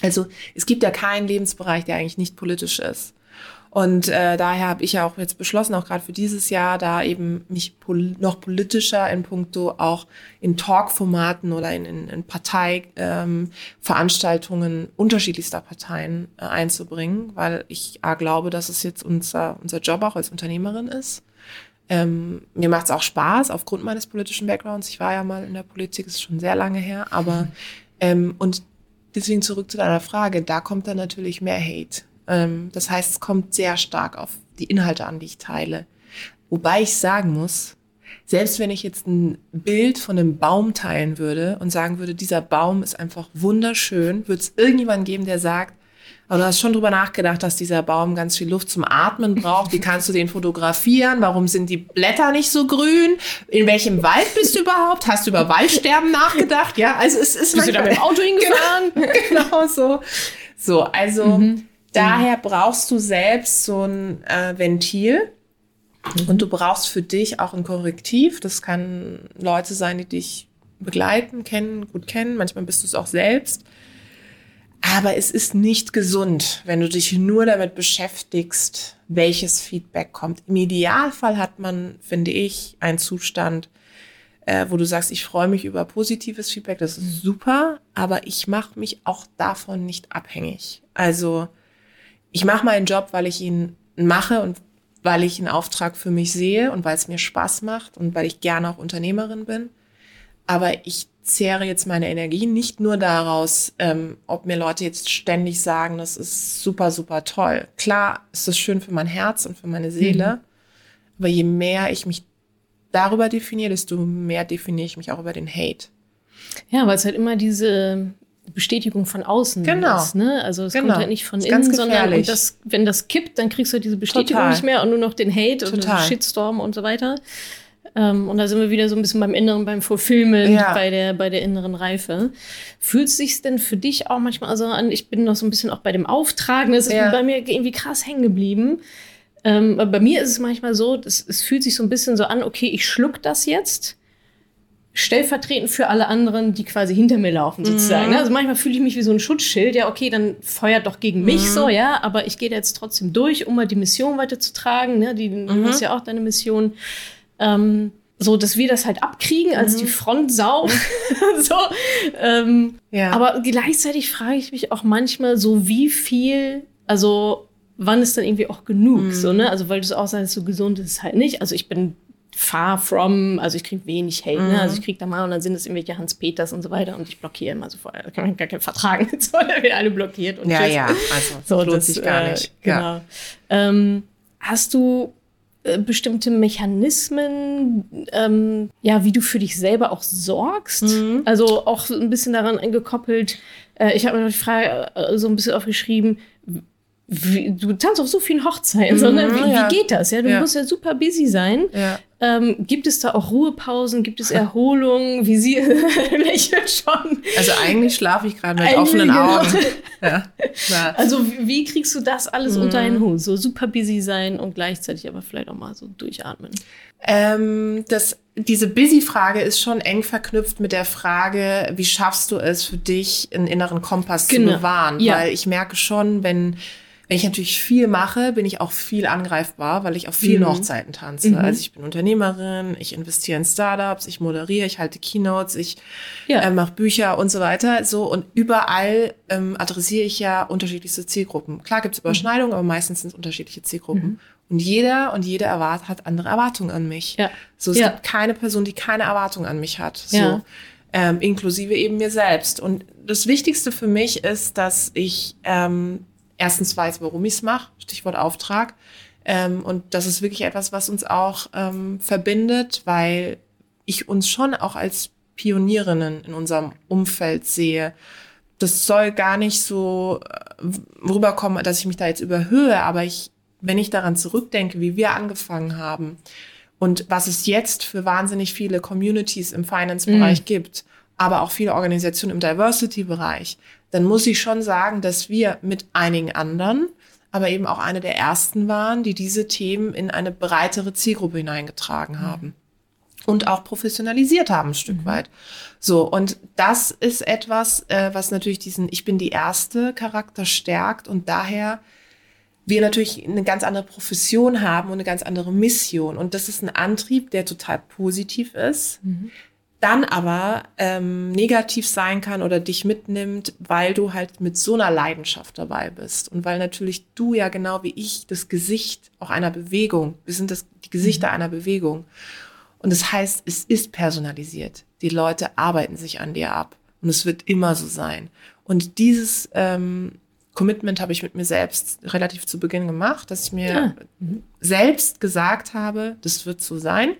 Also es gibt ja keinen Lebensbereich, der eigentlich nicht politisch ist. Und äh, daher habe ich ja auch jetzt beschlossen, auch gerade für dieses Jahr, da eben mich pol noch politischer in puncto auch in Talkformaten oder in, in, in Parteiveranstaltungen ähm, unterschiedlichster Parteien äh, einzubringen, weil ich A, glaube, dass es jetzt unser, unser Job auch als Unternehmerin ist. Ähm, mir macht es auch Spaß aufgrund meines politischen Backgrounds. Ich war ja mal in der Politik, ist schon sehr lange her, aber ähm, und deswegen zurück zu deiner Frage, da kommt dann natürlich mehr Hate. Ähm, das heißt, es kommt sehr stark auf die Inhalte an, die ich teile. Wobei ich sagen muss, selbst wenn ich jetzt ein Bild von einem Baum teilen würde und sagen würde, dieser Baum ist einfach wunderschön, würde es irgendjemanden geben, der sagt, aber du hast schon drüber nachgedacht, dass dieser Baum ganz viel Luft zum Atmen braucht. Wie kannst du den fotografieren? Warum sind die Blätter nicht so grün? In welchem Wald bist du überhaupt? Hast du über Waldsterben nachgedacht? Ja, also es ist bist du da mit dem Auto hingefahren? genau so. So, also daher brauchst du selbst so ein äh, Ventil und du brauchst für dich auch ein Korrektiv. Das kann Leute sein, die dich begleiten, kennen, gut kennen. Manchmal bist du es auch selbst. Aber es ist nicht gesund, wenn du dich nur damit beschäftigst, welches Feedback kommt. Im Idealfall hat man, finde ich, einen Zustand, äh, wo du sagst, ich freue mich über positives Feedback, das ist super, aber ich mache mich auch davon nicht abhängig. Also ich mache meinen Job, weil ich ihn mache und weil ich einen Auftrag für mich sehe und weil es mir Spaß macht und weil ich gerne auch Unternehmerin bin. Aber ich zehre jetzt meine Energie nicht nur daraus, ähm, ob mir Leute jetzt ständig sagen, das ist super, super toll. Klar ist das schön für mein Herz und für meine Seele, aber je mehr ich mich darüber definiere, desto mehr definiere ich mich auch über den Hate. Ja, weil es halt immer diese Bestätigung von außen Genau. ist. Ne? Also es Genau. kommt halt nicht von innen, sondern und das, wenn das kippt, dann kriegst du halt diese Bestätigung Total. nicht mehr und nur noch den Hate und Total. den Shitstorm und so weiter. Ähm, und da sind wir wieder so ein bisschen beim Inneren, beim Fulfillment, Ja. bei, der, bei der inneren Reife. Fühlt es sich denn für dich auch manchmal so an, ich bin noch so ein bisschen auch bei dem Auftragen, das ist Ja. bei mir irgendwie krass hängen geblieben. Ähm, aber bei mir ist es manchmal so, das, es fühlt sich so ein bisschen so an, okay, ich schluck das jetzt stellvertretend für alle anderen, die quasi hinter mir laufen, sozusagen. ne? Also manchmal fühle ich mich wie so ein Schutzschild. Ja, okay, dann feuert doch gegen mich so, ja, aber ich gehe da jetzt trotzdem durch, um mal die Mission weiterzutragen. Ne? Die, Du hast ja auch deine Mission. Ähm, so, dass wir das halt abkriegen als die Frontsau. so, ähm, Ja. aber gleichzeitig frage ich mich auch manchmal so, wie viel, also wann ist dann irgendwie auch genug, so, ne? Also, weil du auch sagst, so gesund ist es halt nicht. Also, ich bin far from, also ich kriege wenig Hate, ne? Also ich kriege da mal und dann sind es irgendwelche Hans Peters und so weiter und ich blockiere immer so vorher. Da kann man gar keinen vertragen, so, da wird alle blockiert und Ja, tschüss. ja, also So, lohnt das, sich gar äh, nicht. Genau. Ja. Ähm, hast du äh, bestimmte Mechanismen, ähm, ja, wie du für dich selber auch sorgst? Mhm. Also auch so ein bisschen daran gekoppelt. Äh, ich habe mir noch die Frage äh, so ein bisschen aufgeschrieben. Wie, du tanzt auf so vielen Hochzeiten, sondern wie, Mhm, ja. wie geht das? Ja, du Ja. musst ja super busy sein. Ja. Ähm, gibt es da auch Ruhepausen? Gibt es Erholung? Wie sie lächelt schon. Also eigentlich schlafe ich gerade mit Eigentlich, offenen genau. Augen. Ja. Ja. Also wie, wie kriegst du das alles Mhm. unter einen Hut? So super busy sein und gleichzeitig aber vielleicht auch mal so durchatmen. Ähm, das, diese Busy-Frage ist schon eng verknüpft mit der Frage, wie schaffst du es für dich, einen inneren Kompass Genau. zu bewahren? Ja. Weil ich merke schon, wenn, wenn ich natürlich viel mache, bin ich auch viel angreifbar, weil ich auf vielen Mhm. Hochzeiten tanze. Also ich bin Unternehmerin, ich investiere in Startups, ich moderiere, ich halte Keynotes, ich Ja. äh, mache Bücher und so weiter. So und überall ähm, adressiere ich ja unterschiedlichste Zielgruppen. Klar gibt es Überschneidungen, aber meistens sind es unterschiedliche Zielgruppen. Und jeder und jede erwart hat andere Erwartungen an mich. Ja. So, es Ja. gibt keine Person, die keine Erwartung an mich hat. So. Ja. Ähm, inklusive eben mir selbst. Und das Wichtigste für mich ist, dass ich ähm, erstens weiß, warum ich es mache, Stichwort Auftrag. Ähm, und das ist wirklich etwas, was uns auch ähm, verbindet, weil ich uns schon auch als Pionierinnen in unserem Umfeld sehe. Das soll gar nicht so äh, rüberkommen, dass ich mich da jetzt überhöhe, aber ich, wenn ich daran zurückdenke, wie wir angefangen haben und was es jetzt für wahnsinnig viele Communities im Finance-Bereich gibt, aber auch viele Organisationen im Diversity-Bereich, dann muss ich schon sagen, dass wir mit einigen anderen, aber eben auch eine der ersten waren, die diese Themen in eine breitere Zielgruppe hineingetragen haben und auch professionalisiert haben, ein Stück weit. So, und das ist etwas, äh, was natürlich diesen Ich bin die Erste Charakter stärkt und daher wir natürlich eine ganz andere Profession haben und eine ganz andere Mission. Und das ist ein Antrieb, der total positiv ist, dann aber ähm, negativ sein kann oder dich mitnimmt, weil du halt mit so einer Leidenschaft dabei bist. Und weil natürlich du ja genau wie ich das Gesicht auch einer Bewegung, wir sind das, die Gesichter einer Bewegung. Und das heißt, es ist personalisiert. Die Leute arbeiten sich an dir ab. Und es wird immer so sein. Und dieses ähm, Commitment habe ich mit mir selbst relativ zu Beginn gemacht, dass ich mir Ah. selbst gesagt habe, das wird so sein.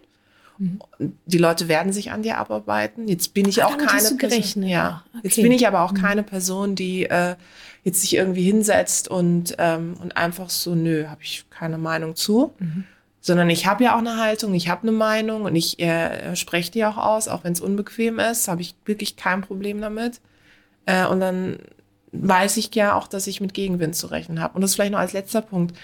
Die Leute werden sich an dir abarbeiten. Jetzt bin ich Ah, auch keine Person. Ja. ja. Jetzt Okay. bin ich aber auch keine Person, die äh, jetzt sich irgendwie hinsetzt und ähm, und einfach so, nö, habe ich keine Meinung zu. Sondern ich habe ja auch eine Haltung, ich habe eine Meinung und ich äh, spreche die auch aus, auch wenn es unbequem ist, habe ich wirklich kein Problem damit. Äh, und dann weiß ich ja auch, dass ich mit Gegenwind zu rechnen habe. Und das vielleicht noch als letzter Punkt.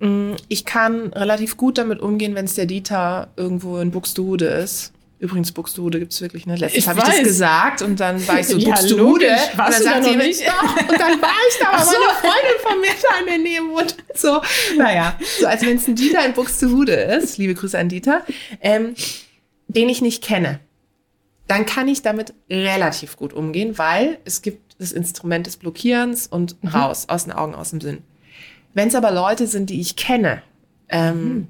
Mm, Ich kann relativ gut damit umgehen, wenn es der Dieter irgendwo in Buxtehude ist. Übrigens, Buxtehude gibt's wirklich, ne? Letztens habe ich das gesagt und dann war ich so, Ja, Buxtehude. logisch. Und dann sagt jemand, nicht? Doch. Und dann war ich da, aber meine Freundin von mir da in der Nähe wohnt. So, naja, so als wenn es ein Dieter in Buxtehude ist, liebe Grüße an Dieter, ähm, den ich nicht kenne, dann kann ich damit relativ gut umgehen, weil es gibt das Instrument des Blockierens und raus, aus den Augen, aus dem Sinn. Wenn es aber Leute sind, die ich kenne, ähm,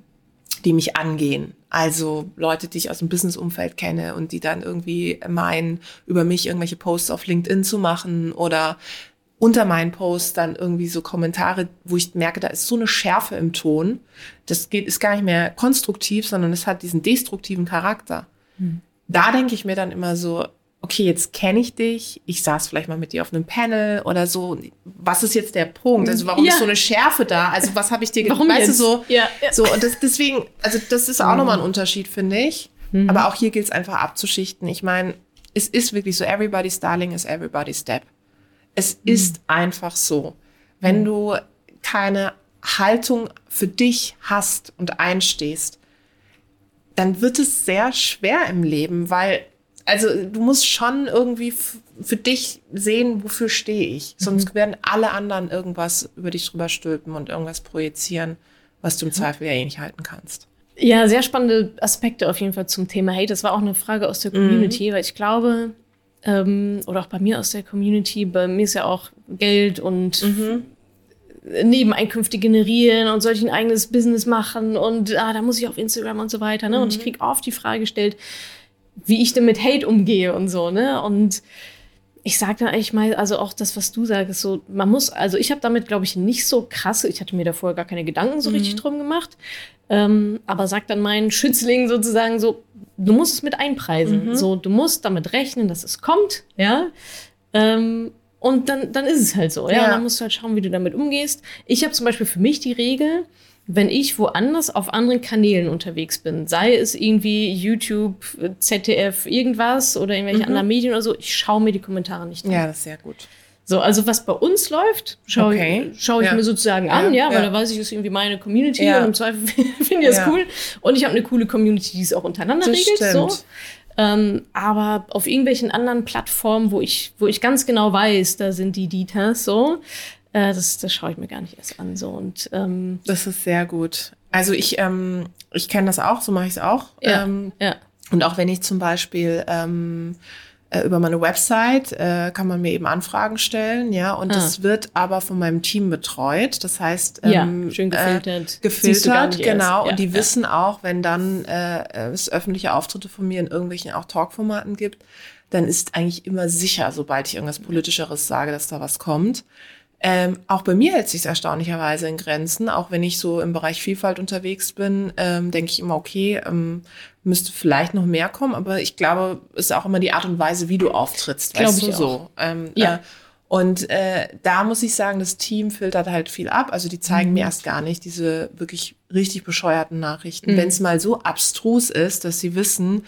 die mich angehen, also Leute, die ich aus dem Business-Umfeld kenne und die dann irgendwie meinen, über mich irgendwelche Posts auf LinkedIn zu machen oder unter meinen Posts dann irgendwie so Kommentare, wo ich merke, da ist so eine Schärfe im Ton. Das geht, ist gar nicht mehr konstruktiv, sondern es hat diesen destruktiven Charakter. Da denke ich mir dann immer so, okay, jetzt kenne ich dich, ich saß vielleicht mal mit dir auf einem Panel oder so. Was ist jetzt der Punkt? Also warum Ja. ist so eine Schärfe da? Also was habe ich dir ge- Warum weißt jetzt? du so? Ja, ja. So und das, deswegen, also das ist auch nochmal ein Unterschied, finde ich. Mhm. Aber auch hier gilt es einfach abzuschichten. Ich meine, es ist wirklich so, everybody's darling is everybody's step. Es Mhm. ist einfach so. Wenn du keine Haltung für dich hast und einstehst, dann wird es sehr schwer im Leben, weil, also du musst schon irgendwie für dich sehen, wofür stehe ich. Sonst werden alle anderen irgendwas über dich drüber stülpen und irgendwas projizieren, was du im Zweifel ja eh nicht halten kannst. Ja, sehr spannende Aspekte auf jeden Fall zum Thema Hate. Das war auch eine Frage aus der Community, weil ich glaube, ähm, oder auch bei mir aus der Community, bei mir ist ja auch Geld und Nebeneinkünfte generieren und soll ich ein eigenes Business machen und ah, da muss ich auf Instagram und so weiter. Ne? Und ich krieg oft die Frage gestellt, wie ich denn mit Hate umgehe und so, ne? Und ich sage dann eigentlich mal, also auch das, was du sagst, so, man muss, also ich habe damit, glaube ich, nicht so krasse, ich hatte mir da vorher gar keine Gedanken so richtig drum gemacht, ähm, aber sag dann meinen Schützling sozusagen so, du musst es mit einpreisen, so, du musst damit rechnen, dass es kommt, ja, ähm, und dann, dann ist es halt so, ja, Ja. und dann musst du halt schauen, wie du damit umgehst. Ich habe zum Beispiel für mich die Regel, wenn ich woanders auf anderen Kanälen unterwegs bin, sei es irgendwie YouTube, ZDF, irgendwas oder irgendwelche anderen Medien oder so, ich schaue mir die Kommentare nicht an. Ja, das ist sehr gut. So, also was bei uns läuft, schaue Okay. ich, schau ich Ja. mir sozusagen an, ja, Ja, weil da weiß ich, das ist irgendwie meine Community Ja. und im Zweifel finde ich das cool. Und ich habe eine coole Community, die es auch untereinander Das regelt. So. stimmt. Ähm, aber auf irgendwelchen anderen Plattformen, wo ich, wo ich ganz genau weiß, da sind die Dieters so, äh, das, das schaue ich mir gar nicht erst an. So. Und ähm, Das ist sehr gut. Also ich, ähm, ich kenne das auch, so mache ich es auch. ja, Ähm, ja. und auch wenn ich zum Beispiel ähm, äh, über meine Website äh, kann man mir eben Anfragen stellen, ja, und Ah. das wird aber von meinem Team betreut. Das heißt, Ja, ähm, schön gefiltert. Äh, gefiltert, genau. Ja, und die ja. wissen auch, wenn dann äh, es öffentliche Auftritte von mir in irgendwelchen auch Talkformaten gibt, dann ist eigentlich immer sicher, sobald ich irgendwas Politischeres sage, dass da was kommt. Ähm, auch bei mir hält sich erstaunlicherweise in Grenzen. Auch wenn ich so im Bereich Vielfalt unterwegs bin, ähm, denke ich immer, okay, ähm, müsste vielleicht noch mehr kommen. Aber ich glaube, es ist auch immer die Art und Weise, wie du auftrittst. Glaub weißt ich so. Ähm, Ja. Äh, und äh, da muss ich sagen, das Team filtert halt viel ab. Also die zeigen Mhm. mir erst gar nicht diese wirklich richtig bescheuerten Nachrichten. Mhm. Wenn es mal so abstrus ist, dass sie wissen,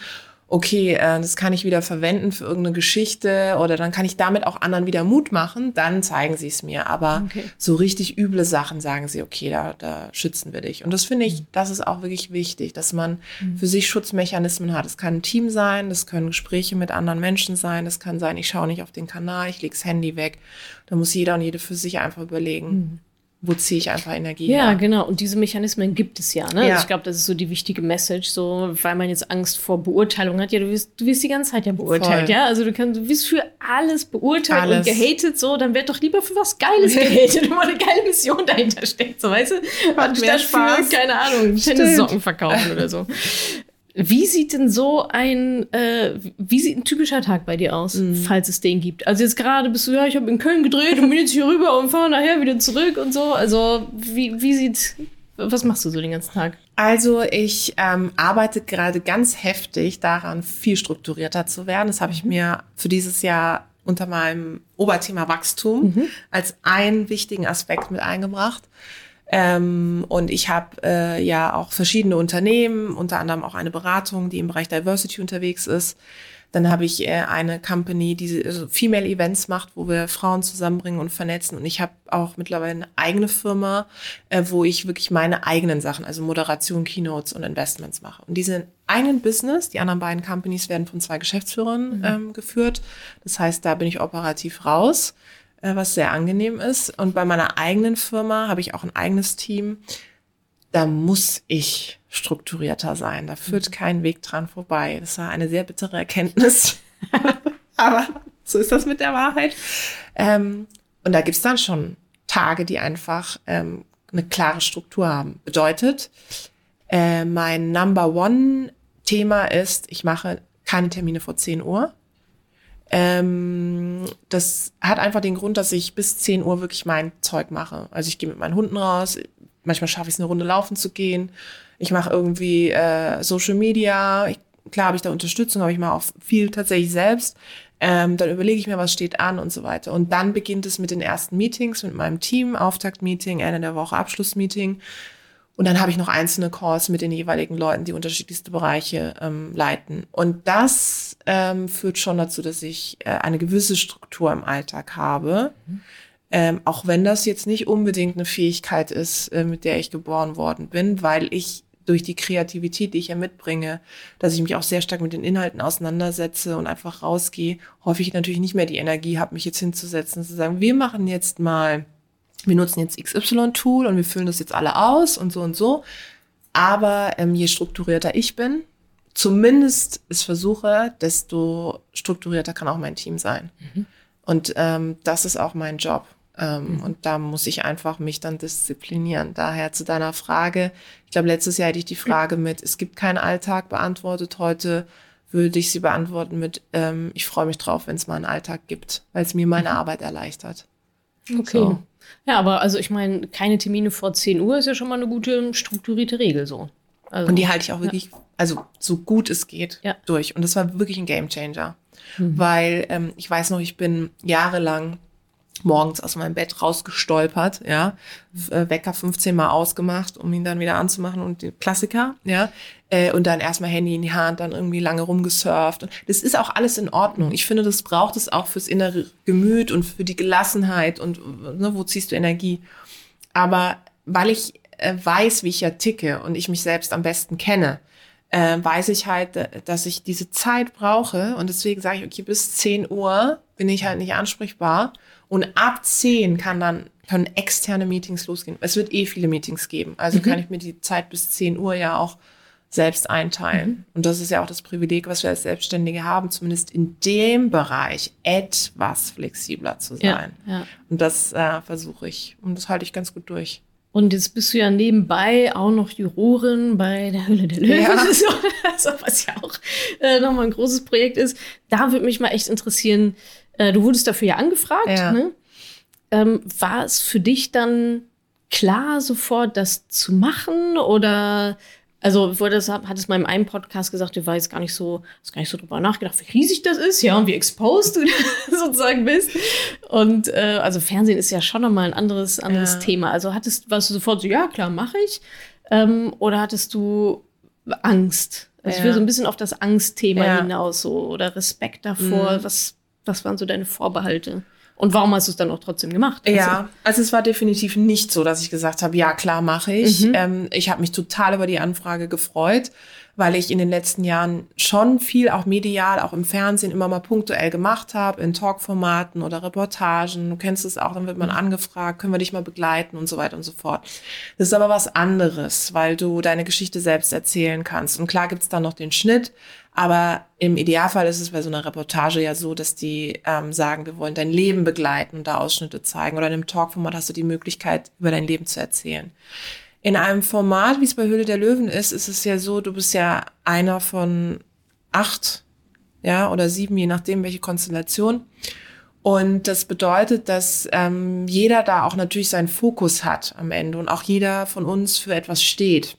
okay, äh, das kann ich wieder verwenden für irgendeine Geschichte oder dann kann ich damit auch anderen wieder Mut machen, dann zeigen sie es mir. Aber Okay. so richtig üble Sachen sagen sie, okay, da, da schützen wir dich. Und das finde ich, das ist auch wirklich wichtig, dass man für sich Schutzmechanismen hat. Es kann ein Team sein, das können Gespräche mit anderen Menschen sein, das kann sein, ich schaue nicht auf den Kanal, ich lege das Handy weg. Da muss jeder und jede für sich einfach überlegen, wo ziehe ich einfach Energie Ja, her. genau. Und diese Mechanismen gibt es ja. Ne? Ja. Also ich glaube, das ist so die wichtige Message, so weil man jetzt Angst vor Beurteilung hat. Ja, du wirst, du wirst die ganze Zeit ja beurteilt, Voll. ja. Also du kannst, du wirst für alles beurteilt Alles. und gehatet, so, dann werd doch lieber für was Geiles gehatet, wo eine geile Mission dahinter steckt, so weißt du? Hat mehr Spaß. Für, keine Ahnung, Tennissocken verkaufen oder so. Wie sieht denn so ein, äh, wie sieht ein typischer Tag bei dir aus, Mhm. falls es den gibt? Also jetzt gerade bist du, ja, ich habe in Köln gedreht und bin jetzt hier rüber und fahre nachher wieder zurück und so. Also wie, wie sieht, was machst du so den ganzen Tag? Also ich ähm, arbeite gerade ganz heftig daran, viel strukturierter zu werden. Das habe ich mir für dieses Jahr unter meinem Oberthema Wachstum als einen wichtigen Aspekt mit eingebracht. Ähm, und ich habe äh, ja auch verschiedene Unternehmen, unter anderem auch eine Beratung, die im Bereich Diversity unterwegs ist. Dann habe ich äh, eine Company, die also Female Events macht, wo wir Frauen zusammenbringen und vernetzen. Und ich habe auch mittlerweile eine eigene Firma, äh, wo ich wirklich meine eigenen Sachen, also Moderation, Keynotes und Investments mache. Und diese eigenen Business, die anderen beiden Companies werden von zwei Geschäftsführern ähm, geführt. Das heißt, da bin ich operativ raus, was sehr angenehm ist. Und bei meiner eigenen Firma habe ich auch ein eigenes Team. Da muss ich strukturierter sein. Da führt kein Weg dran vorbei. Das war eine sehr bittere Erkenntnis. Aber so ist das mit der Wahrheit. Ähm, und da gibt's dann schon Tage, die einfach ähm, eine klare Struktur haben. Bedeutet, äh, mein Number One Thema ist, ich mache keine Termine vor 10 Uhr. Ähm, das hat einfach den Grund, dass ich bis 10 Uhr wirklich mein Zeug mache. Also ich gehe mit meinen Hunden raus, manchmal schaffe ich es eine Runde laufen zu gehen. Ich mache irgendwie äh, Social Media. Ich, klar habe ich da Unterstützung, aber ich mache auch viel tatsächlich selbst. Ähm, dann überlege ich mir, was steht an und so weiter. Und dann beginnt es mit den ersten Meetings mit meinem Team, Auftaktmeeting, Ende der Woche Abschlussmeeting. Und dann habe ich noch einzelne Calls mit den jeweiligen Leuten, die unterschiedlichste Bereiche ähm, leiten. Und das ähm, führt schon dazu, dass ich äh, eine gewisse Struktur im Alltag habe. Ähm, auch wenn das jetzt nicht unbedingt eine Fähigkeit ist, äh, mit der ich geboren worden bin, weil ich durch die Kreativität, die ich ja mitbringe, dass ich mich auch sehr stark mit den Inhalten auseinandersetze und einfach rausgehe, häufig natürlich nicht mehr die Energie habe, mich jetzt hinzusetzen und zu sagen, wir machen jetzt mal, wir nutzen jetzt XY-Tool und wir füllen das jetzt alle aus und so und so. Aber ähm, je strukturierter ich bin, zumindest es versuche, desto strukturierter kann auch mein Team sein. Und ähm, das ist auch mein Job. Ähm, Und da muss ich einfach mich dann disziplinieren. Daher zu deiner Frage. Ich glaube, letztes Jahr hätte ich die Frage mit, es gibt keinen Alltag beantwortet. Heute würde ich sie beantworten mit, ähm, ich freue mich drauf, wenn es mal einen Alltag gibt, weil es mir meine Arbeit erleichtert. Okay. So. Ja, aber also ich meine, keine Termine vor 10 Uhr ist ja schon mal eine gute strukturierte Regel so. Also, Und die halte ich auch wirklich, also so gut es geht, Ja. durch. Und das war wirklich ein Gamechanger, Weil ähm, ich weiß noch, ich bin jahrelang morgens aus meinem Bett rausgestolpert, ja, äh, Wecker 15 Mal ausgemacht, um ihn dann wieder anzumachen und die Klassiker, ja, äh, und dann erstmal Handy in die Hand, dann irgendwie lange rumgesurft. Und das ist auch alles in Ordnung. Ich finde, das braucht es auch fürs innere Gemüt und für die Gelassenheit und ne, wo ziehst du Energie? Aber weil ich äh, weiß, wie ich ja ticke und ich mich selbst am besten kenne, äh, weiß ich halt, dass ich diese Zeit brauche. Und deswegen sage ich, okay, bis 10 Uhr bin ich halt nicht ansprechbar und ab 10 kann dann können externe Meetings losgehen. Es wird eh viele Meetings geben, also kann ich mir die Zeit bis 10 Uhr ja auch selbst einteilen. Und das ist ja auch das Privileg, was wir als Selbstständige haben, zumindest in dem Bereich etwas flexibler zu Ja, sein. ja. Und das äh, versuche ich und das halte ich ganz gut durch. Und jetzt bist du ja nebenbei auch noch Jurorin bei der Höhle der Löwen, Ja. so, also, was ja auch äh, nochmal ein großes Projekt ist. Da würde mich mal echt interessieren, äh, du wurdest dafür ja angefragt. Ja. Ne? Ähm, war es für dich dann klar, sofort das zu machen? Oder also wurde das, hat es mal in einem Podcast gesagt, du jetzt gar nicht so, hast gar nicht so drüber nachgedacht, wie riesig das ist, ja, und wie exposed du sozusagen bist. Und äh, also Fernsehen ist ja schon nochmal ein anderes, anderes Ja. Thema. Also hattest, warst du sofort so, ja, klar, mache ich. Ähm, oder hattest du Angst? Also ich will Ja. so ein bisschen auf das Angstthema Ja. hinaus, so oder Respekt davor. Was, was waren so deine Vorbehalte? Und warum hast du es dann auch trotzdem gemacht? Also, Ja, also es war definitiv nicht so, dass ich gesagt habe, ja klar mache ich. Mhm. Ähm, ich habe mich total über die Anfrage gefreut, weil ich in den letzten Jahren schon viel, auch medial, auch im Fernsehen immer mal punktuell gemacht habe, in Talkformaten oder Reportagen. Du kennst es auch, dann wird man Mhm. angefragt, können wir dich mal begleiten und so weiter und so fort. Das ist aber was anderes, weil du deine Geschichte selbst erzählen kannst. Und klar gibt's dann noch den Schnitt, aber im Idealfall ist es bei so einer Reportage ja so, dass die ähm, sagen, wir wollen dein Leben begleiten und da Ausschnitte zeigen. Oder in einem Talkformat hast du die Möglichkeit, über dein Leben zu erzählen. In einem Format, wie es bei Höhle der Löwen ist, ist es ja so, du bist ja einer von acht, ja, oder sieben, je nachdem, welche Konstellation. Und das bedeutet, dass ähm, jeder da auch natürlich seinen Fokus hat am Ende und auch jeder von uns für etwas steht.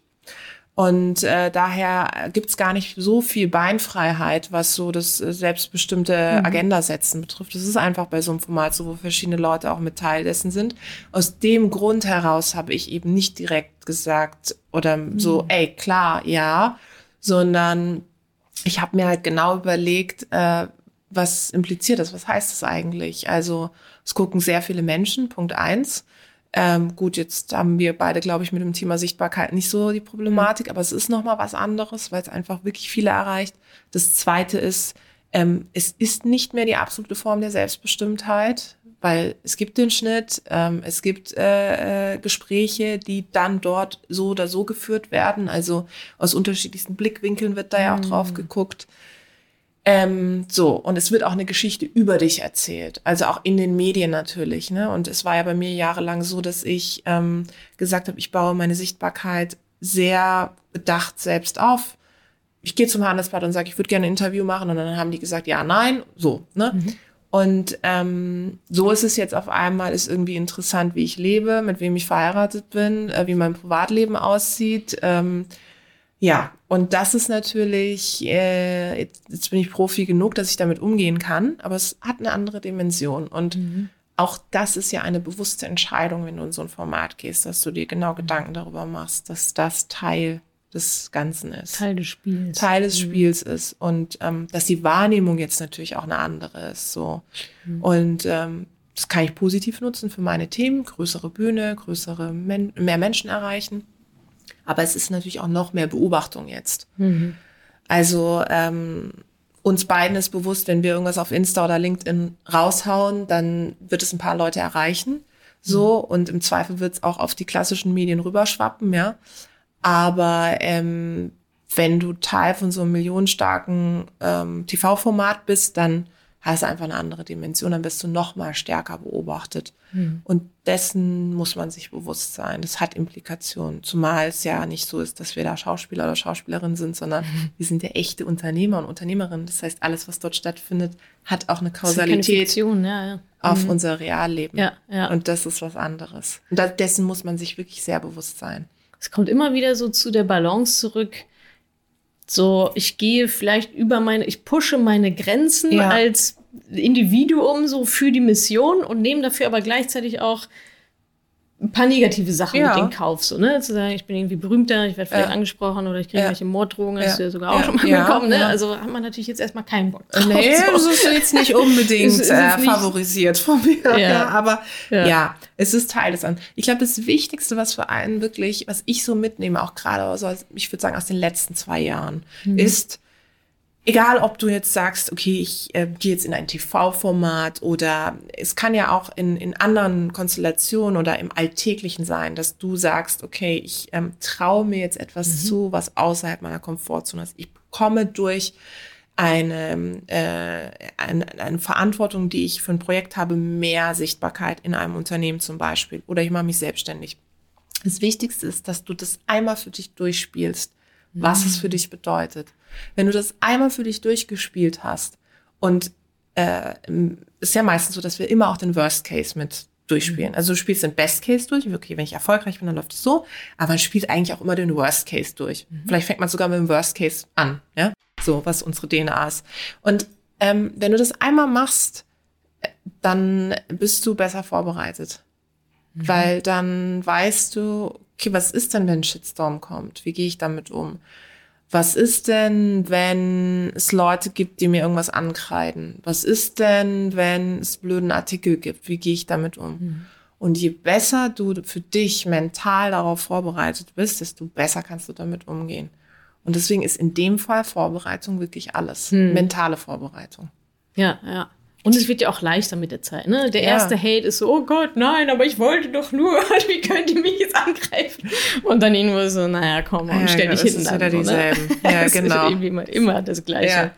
Und äh, daher gibt's gar nicht so viel Beinfreiheit, was so das äh, selbstbestimmte Agenda setzen betrifft. Das ist einfach bei so einem Format so, wo verschiedene Leute auch mit Teil dessen sind. Aus dem Grund heraus habe ich eben nicht direkt gesagt oder so, ey, klar, ja, sondern ich habe mir halt genau überlegt, äh, was impliziert das, was heißt das eigentlich? Also es gucken sehr viele Menschen, Punkt eins. Ähm, gut, jetzt haben wir beide, glaube ich, mit dem Thema Sichtbarkeit nicht so die Problematik, aber es ist noch mal was anderes, weil es einfach wirklich viele erreicht. Das Zweite ist, ähm, es ist nicht mehr die absolute Form der Selbstbestimmtheit, weil es gibt den Schnitt, ähm, es gibt äh, äh, Gespräche, die dann dort so oder so geführt werden. Also aus unterschiedlichsten Blickwinkeln wird da ja auch drauf geguckt. Ähm, so, und es wird auch eine Geschichte über dich erzählt. Also auch in den Medien natürlich. Ne? Und es war ja bei mir jahrelang so, dass ich ähm, gesagt habe, ich baue meine Sichtbarkeit sehr bedacht selbst auf. Ich gehe zum Handelsblatt und sage, ich würde gerne ein Interview machen. Und dann haben die gesagt, ja, nein, so. Ne? Und ähm, so ist es jetzt auf einmal, ist irgendwie interessant, wie ich lebe, mit wem ich verheiratet bin, äh, wie mein Privatleben aussieht. Ähm, ja, und das ist natürlich, äh, jetzt, jetzt bin ich Profi genug, dass ich damit umgehen kann, aber es hat eine andere Dimension. Und auch das ist ja eine bewusste Entscheidung, wenn du in so ein Format gehst, dass du dir genau Gedanken darüber machst, dass das Teil des Ganzen ist. Teil des Spiels. Teil des Spiels ist und ähm, dass die Wahrnehmung jetzt natürlich auch eine andere ist. So. Und ähm, das kann ich positiv nutzen für meine Themen, größere Bühne, größere Men mehr Menschen erreichen. Aber es ist natürlich auch noch mehr Beobachtung jetzt. Also ähm, uns beiden ist bewusst, wenn wir irgendwas auf Insta oder LinkedIn raushauen, dann wird es ein paar Leute erreichen. So, und im Zweifel wird es auch auf die klassischen Medien rüberschwappen, ja. Aber ähm, wenn du Teil von so einem millionenstarken ähm, TV-Format bist, dann hast du einfach eine andere Dimension, dann wirst du noch mal stärker beobachtet. Hm. Und dessen muss man sich bewusst sein. Das hat Implikationen. Zumal es ja nicht so ist, dass wir da Schauspieler oder Schauspielerinnen sind, sondern wir sind ja echte Unternehmer und Unternehmerinnen. Das heißt, alles, was dort stattfindet, hat auch eine Kausalität Fiktion, ja, ja. auf unser Realleben. Ja, ja. Und das ist was anderes. Und dessen muss man sich wirklich sehr bewusst sein. Es kommt immer wieder so zu der Balance zurück. So, ich gehe vielleicht über meine, ich pushe meine Grenzen Ja. als Individuum so für die Mission und nehme dafür aber gleichzeitig auch ein paar negative Sachen Ja. mit in Kauf. So, ne? Zu sagen, ich bin irgendwie berühmter, ich werde vielleicht Ja. angesprochen oder ich kriege Ja. irgendwelche Morddrohungen, hast du ja sogar auch schon mal bekommen. Ne? Also hat man natürlich jetzt erstmal keinen Bock drauf. Nee, so. das ist jetzt nicht unbedingt Ist- ist äh, nicht- favorisiert von mir. Aber Ja. es ist Teil des an. Ich glaube, das Wichtigste, was für einen wirklich, was ich so mitnehme, auch gerade, also ich würde sagen, aus den letzten zwei Jahren, ist, egal ob du jetzt sagst, okay, ich äh, gehe jetzt in ein TV-Format oder es kann ja auch in, in anderen Konstellationen oder im Alltäglichen sein, dass du sagst, okay, ich ähm, traue mir jetzt etwas zu, was außerhalb meiner Komfortzone ist. Ich komme durch eine, äh, eine, eine Verantwortung, die ich für ein Projekt habe, mehr Sichtbarkeit in einem Unternehmen zum Beispiel oder ich mache mich selbstständig. Das Wichtigste ist, dass du das einmal für dich durchspielst, was es für dich bedeutet. Wenn du das einmal für dich durchgespielt hast und äh, ist ja meistens so, dass wir immer auch den Worst Case mit durchspielen. Also du spielst den Best Case durch, okay, wenn ich erfolgreich bin, dann läuft es so, aber man spielt eigentlich auch immer den Worst Case durch. Vielleicht fängt man sogar mit dem Worst Case an, ja, so was unsere DNA ist. Und ähm, wenn du das einmal machst, äh, dann bist du besser vorbereitet. Weil dann weißt du, okay, was ist denn, wenn ein Shitstorm kommt? Wie gehe ich damit um? Was ist denn, wenn es Leute gibt, die mir irgendwas ankreiden? Was ist denn, wenn es blöden Artikel gibt? Wie gehe ich damit um? Und je besser du für dich mental darauf vorbereitet bist, desto besser kannst du damit umgehen. Und deswegen ist in dem Fall Vorbereitung wirklich alles. Mentale Vorbereitung. Ja, ja. Und es wird ja auch leichter mit der Zeit. Ne? Der Ja. erste Hate ist so, oh Gott, nein, aber ich wollte doch nur, wie könnt ihr mich jetzt angreifen? Und dann irgendwo so, naja, komm, und Ja, stell genau, dich hinten ist an. so, ne? Ja, Das ist genau. irgendwie immer, immer das Gleiche. Ja.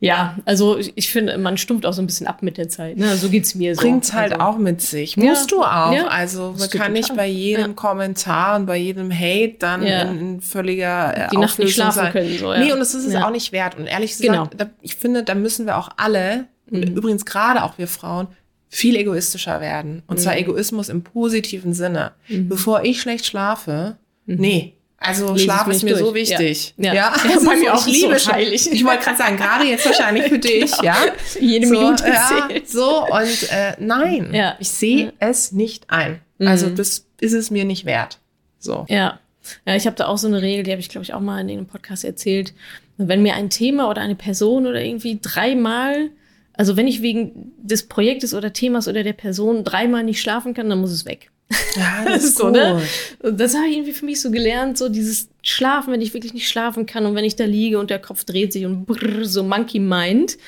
Ja. also ich, finde, man stumpft auch so ein bisschen ab mit der Zeit. Ne? So geht's mir so. Bringt's halt also, auch mit sich. Musst du auch. Ja. Also man kann nicht total. bei jedem Ja. Kommentar und bei jedem Hate dann Ja. in, völliger äh, Die Nacht nicht schlafen sein. können, so, ja. Nee, und das ist es Ja. auch nicht wert. Und ehrlich Genau. Gesagt, da, ich finde, da müssen wir auch alle, und übrigens gerade auch wir Frauen, viel egoistischer werden. Und Mhm. zwar Egoismus im positiven Sinne. Bevor ich schlecht schlafe, nee. Also Lese Schlaf ist mir so durch. wichtig. Ja. Ja. also Ja, bei mir so, auch ich liebe so heilig. Ich wollte gerade sagen, gerade jetzt wahrscheinlich für dich, ja. Jede so, Minute ja, zählt. so und äh, nein, Ja. ich sehe es nicht ein. Also das ist es mir nicht wert. So. Ja. Ja, ich habe da auch so eine Regel, die habe ich, glaube ich, auch mal in dem Podcast erzählt. Wenn mir ein Thema oder eine Person oder irgendwie dreimal, also wenn ich wegen des Projektes oder Themas oder der Person dreimal nicht schlafen kann, dann muss es weg. Ja, Das ist so, ne? Das habe ich irgendwie für mich so gelernt, so dieses Schlafen, wenn ich wirklich nicht schlafen kann und wenn ich da liege und der Kopf dreht sich und brrr, so Monkey Mind.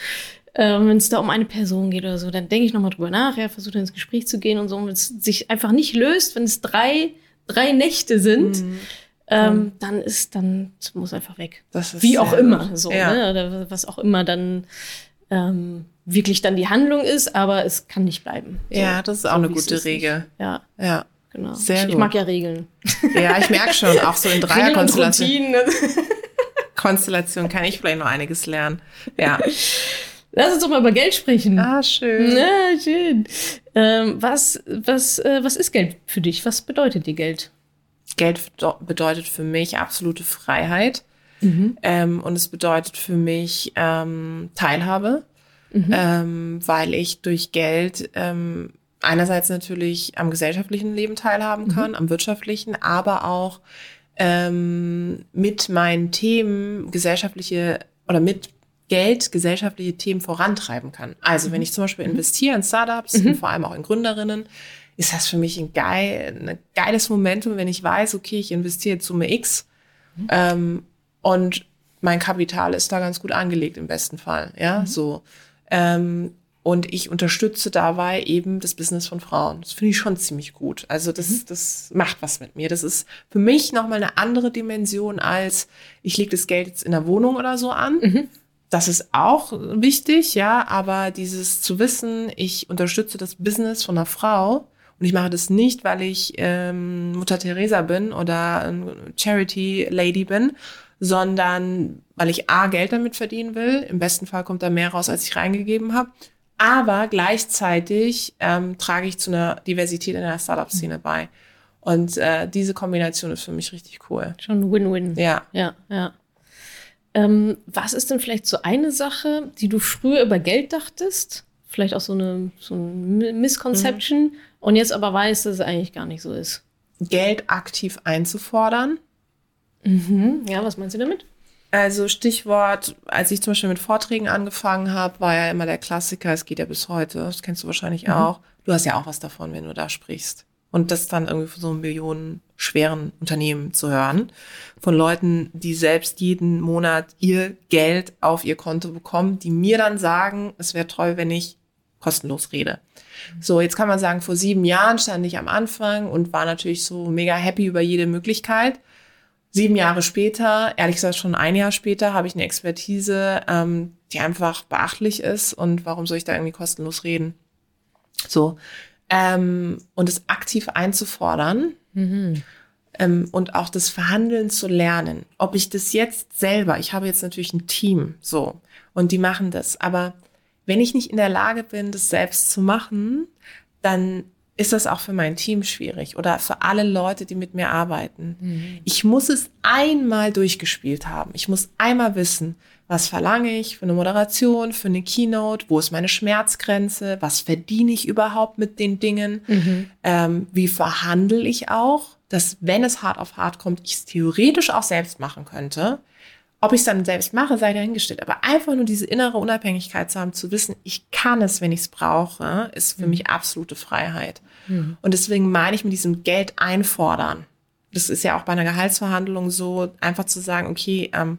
Ähm, wenn es da um eine Person geht oder so, dann denke ich nochmal drüber nach, ja, versuche ins Gespräch zu gehen und so. Und wenn es sich einfach nicht löst, wenn es drei, drei Nächte sind, ähm, dann ist, dann es muss einfach weg. Wie auch immer, so, Ja. ne? Oder was auch immer dann ähm, wirklich dann die Handlung ist, aber es kann nicht bleiben. So, Ja, das ist auch so eine gute. Regel. Ja, Ja. genau. Sehr ich, ich gut. mag ja Regeln. Ja, ich merke schon, auch so in Dreierkonstellationen Routinen. Konstellation kann ich vielleicht noch einiges lernen. Ja. Lass uns doch mal über Geld sprechen. Ah, schön. Na, schön. Ähm, was, was, äh, was ist Geld für dich? Was bedeutet dir Geld? Geld bedeutet für mich absolute Freiheit. Ähm, und es bedeutet für mich ähm, Teilhabe, ähm, weil ich durch Geld ähm, einerseits natürlich am gesellschaftlichen Leben teilhaben kann, am wirtschaftlichen, aber auch ähm, mit meinen Themen gesellschaftliche oder mit Geld gesellschaftliche Themen vorantreiben kann. Also wenn ich zum Beispiel investiere in Startups und vor allem auch in Gründerinnen, ist das für mich ein, geil, ein geiles Momentum, wenn ich weiß, okay, ich investiere jetzt Summe X ähm, und mein Kapital ist da ganz gut angelegt im besten Fall, ja, so. Ähm, und ich unterstütze dabei eben das Business von Frauen. Das finde ich schon ziemlich gut. Also das, das macht was mit mir. Das ist für mich nochmal eine andere Dimension als ich lege das Geld jetzt in der Wohnung oder so an, das ist auch wichtig, ja, aber dieses zu wissen, ich unterstütze das Business von einer Frau und ich mache das nicht, weil ich ähm, Mutter Teresa bin oder Charity Lady bin, sondern weil ich A, Geld damit verdienen will. Im besten Fall kommt da mehr raus, als ich reingegeben habe. Aber gleichzeitig ähm, trage ich zu einer Diversität in der Startup-Szene bei. Und äh, diese Kombination ist für mich richtig cool. Schon Win-Win. Ja. Ja, ja. Ähm, was ist denn vielleicht so eine Sache, die du früher über Geld dachtest? Vielleicht auch so eine, so eine Misconception und jetzt aber weißt, dass es eigentlich gar nicht so ist. Geld aktiv einzufordern. Ja, was meinst du damit? Also Stichwort, als ich zum Beispiel mit Vorträgen angefangen habe, war ja immer der Klassiker, es geht ja bis heute, das kennst du wahrscheinlich auch. Du hast ja auch was davon, wenn du da sprichst. Und das dann irgendwie von so einem millionenschweren Unternehmen zu hören, von Leuten, die selbst jeden Monat ihr Geld auf ihr Konto bekommen, die mir dann sagen, es wäre toll, wenn ich kostenlos rede. So, jetzt kann man sagen, vor sieben Jahren stand ich am Anfang und war natürlich so mega happy über jede Möglichkeit. Sieben Jahre später, ehrlich gesagt schon ein Jahr später, habe ich eine Expertise, ähm, die einfach beachtlich ist. Und warum soll ich da irgendwie kostenlos reden? So. Ähm, und es aktiv einzufordern ähm, und auch das Verhandeln zu lernen. Ob ich das jetzt selber, ich habe jetzt natürlich ein Team, so, und die machen das. Aber wenn ich nicht in der Lage bin, das selbst zu machen, dann ist das auch für mein Team schwierig oder für alle Leute, die mit mir arbeiten. Ich muss es einmal durchgespielt haben. Ich muss einmal wissen, was verlange ich für eine Moderation, für eine Keynote, wo ist meine Schmerzgrenze, was verdiene ich überhaupt mit den Dingen, ähm, wie verhandle ich auch, dass wenn es hart auf hart kommt, ich es theoretisch auch selbst machen könnte. Ob ich es dann selbst mache, sei dahingestellt. Aber einfach nur diese innere Unabhängigkeit zu haben, zu wissen, ich kann es, wenn ich es brauche, ist für mich absolute Freiheit. Und deswegen meine ich mit diesem Geld einfordern. Das ist ja auch bei einer Gehaltsverhandlung so, einfach zu sagen, okay, ähm,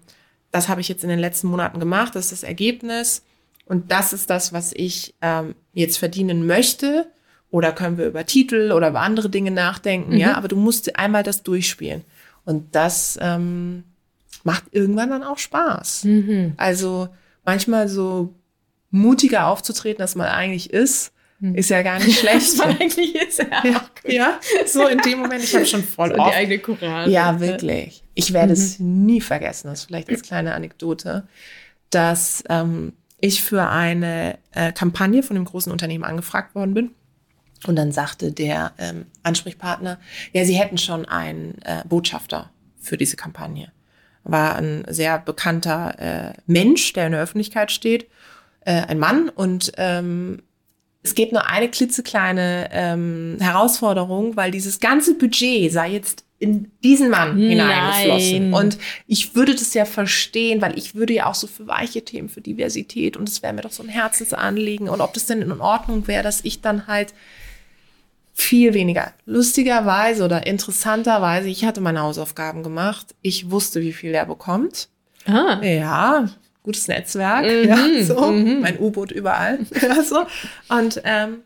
das habe ich jetzt in den letzten Monaten gemacht, das ist das Ergebnis und das ist das, was ich ähm, jetzt verdienen möchte. Oder können wir über Titel oder über andere Dinge nachdenken, ja, aber du musst einmal das durchspielen. Und das ähm, macht irgendwann dann auch Spaß. Also manchmal so mutiger aufzutreten, als man eigentlich ist, ist ja gar nicht schlecht. eigentlich ist ja, ja, ja, so in dem Moment, ich habe schon voll die oft eigene Courage. ja, wirklich. Ich werde es nie vergessen, das ist vielleicht als kleine Anekdote, dass ähm, ich für eine äh, Kampagne von einem großen Unternehmen angefragt worden bin. Und dann sagte der ähm, Ansprechpartner, ja, sie hätten schon einen äh, Botschafter für diese Kampagne. War ein sehr bekannter äh, Mensch, der in der Öffentlichkeit steht, äh, ein Mann. Und ähm, es gibt nur eine klitzekleine ähm, Herausforderung, weil dieses ganze Budget sei jetzt in diesen Mann Nein. hineingeflossen. Und ich würde das ja verstehen, weil ich würde ja auch so für weiche Themen, für Diversität und es wäre mir doch so ein Herzensanliegen. Und ob das denn in Ordnung wäre, dass ich dann halt viel weniger. Lustigerweise oder interessanterweise, ich hatte meine Hausaufgaben gemacht. Ich wusste, wie viel er bekommt. Ah. Ja, gutes Netzwerk. Ja, so. Mein U-Boot überall. ja, so. Und ähm,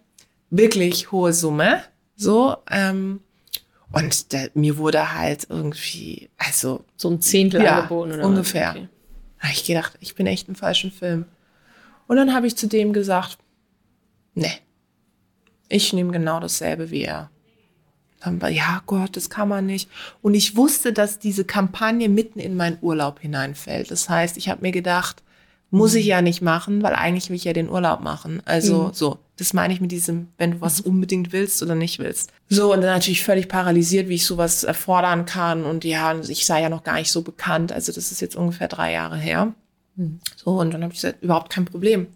wirklich hohe Summe. So. Ähm, und der, mir wurde halt irgendwie, also So ein Zehntel Ja, angeboten oder ungefähr. Okay. habe ich gedacht, ich bin echt im falschen Film. Und dann habe ich zu dem gesagt, nee, ich nehme genau dasselbe wie er. Dann war, ja Gott, das kann man nicht. Und ich wusste, dass diese Kampagne mitten in meinen Urlaub hineinfällt. Das heißt, ich habe mir gedacht, muss ich ja nicht machen, weil eigentlich will ich ja den Urlaub machen. Also so, das meine ich mit diesem, wenn du was unbedingt willst oder nicht willst. So, und dann natürlich völlig paralysiert, wie ich sowas erfordern kann. Und ja, ich sei ja noch gar nicht so bekannt. Also das ist jetzt ungefähr drei Jahre her. So, und dann habe ich gesagt, überhaupt kein Problem.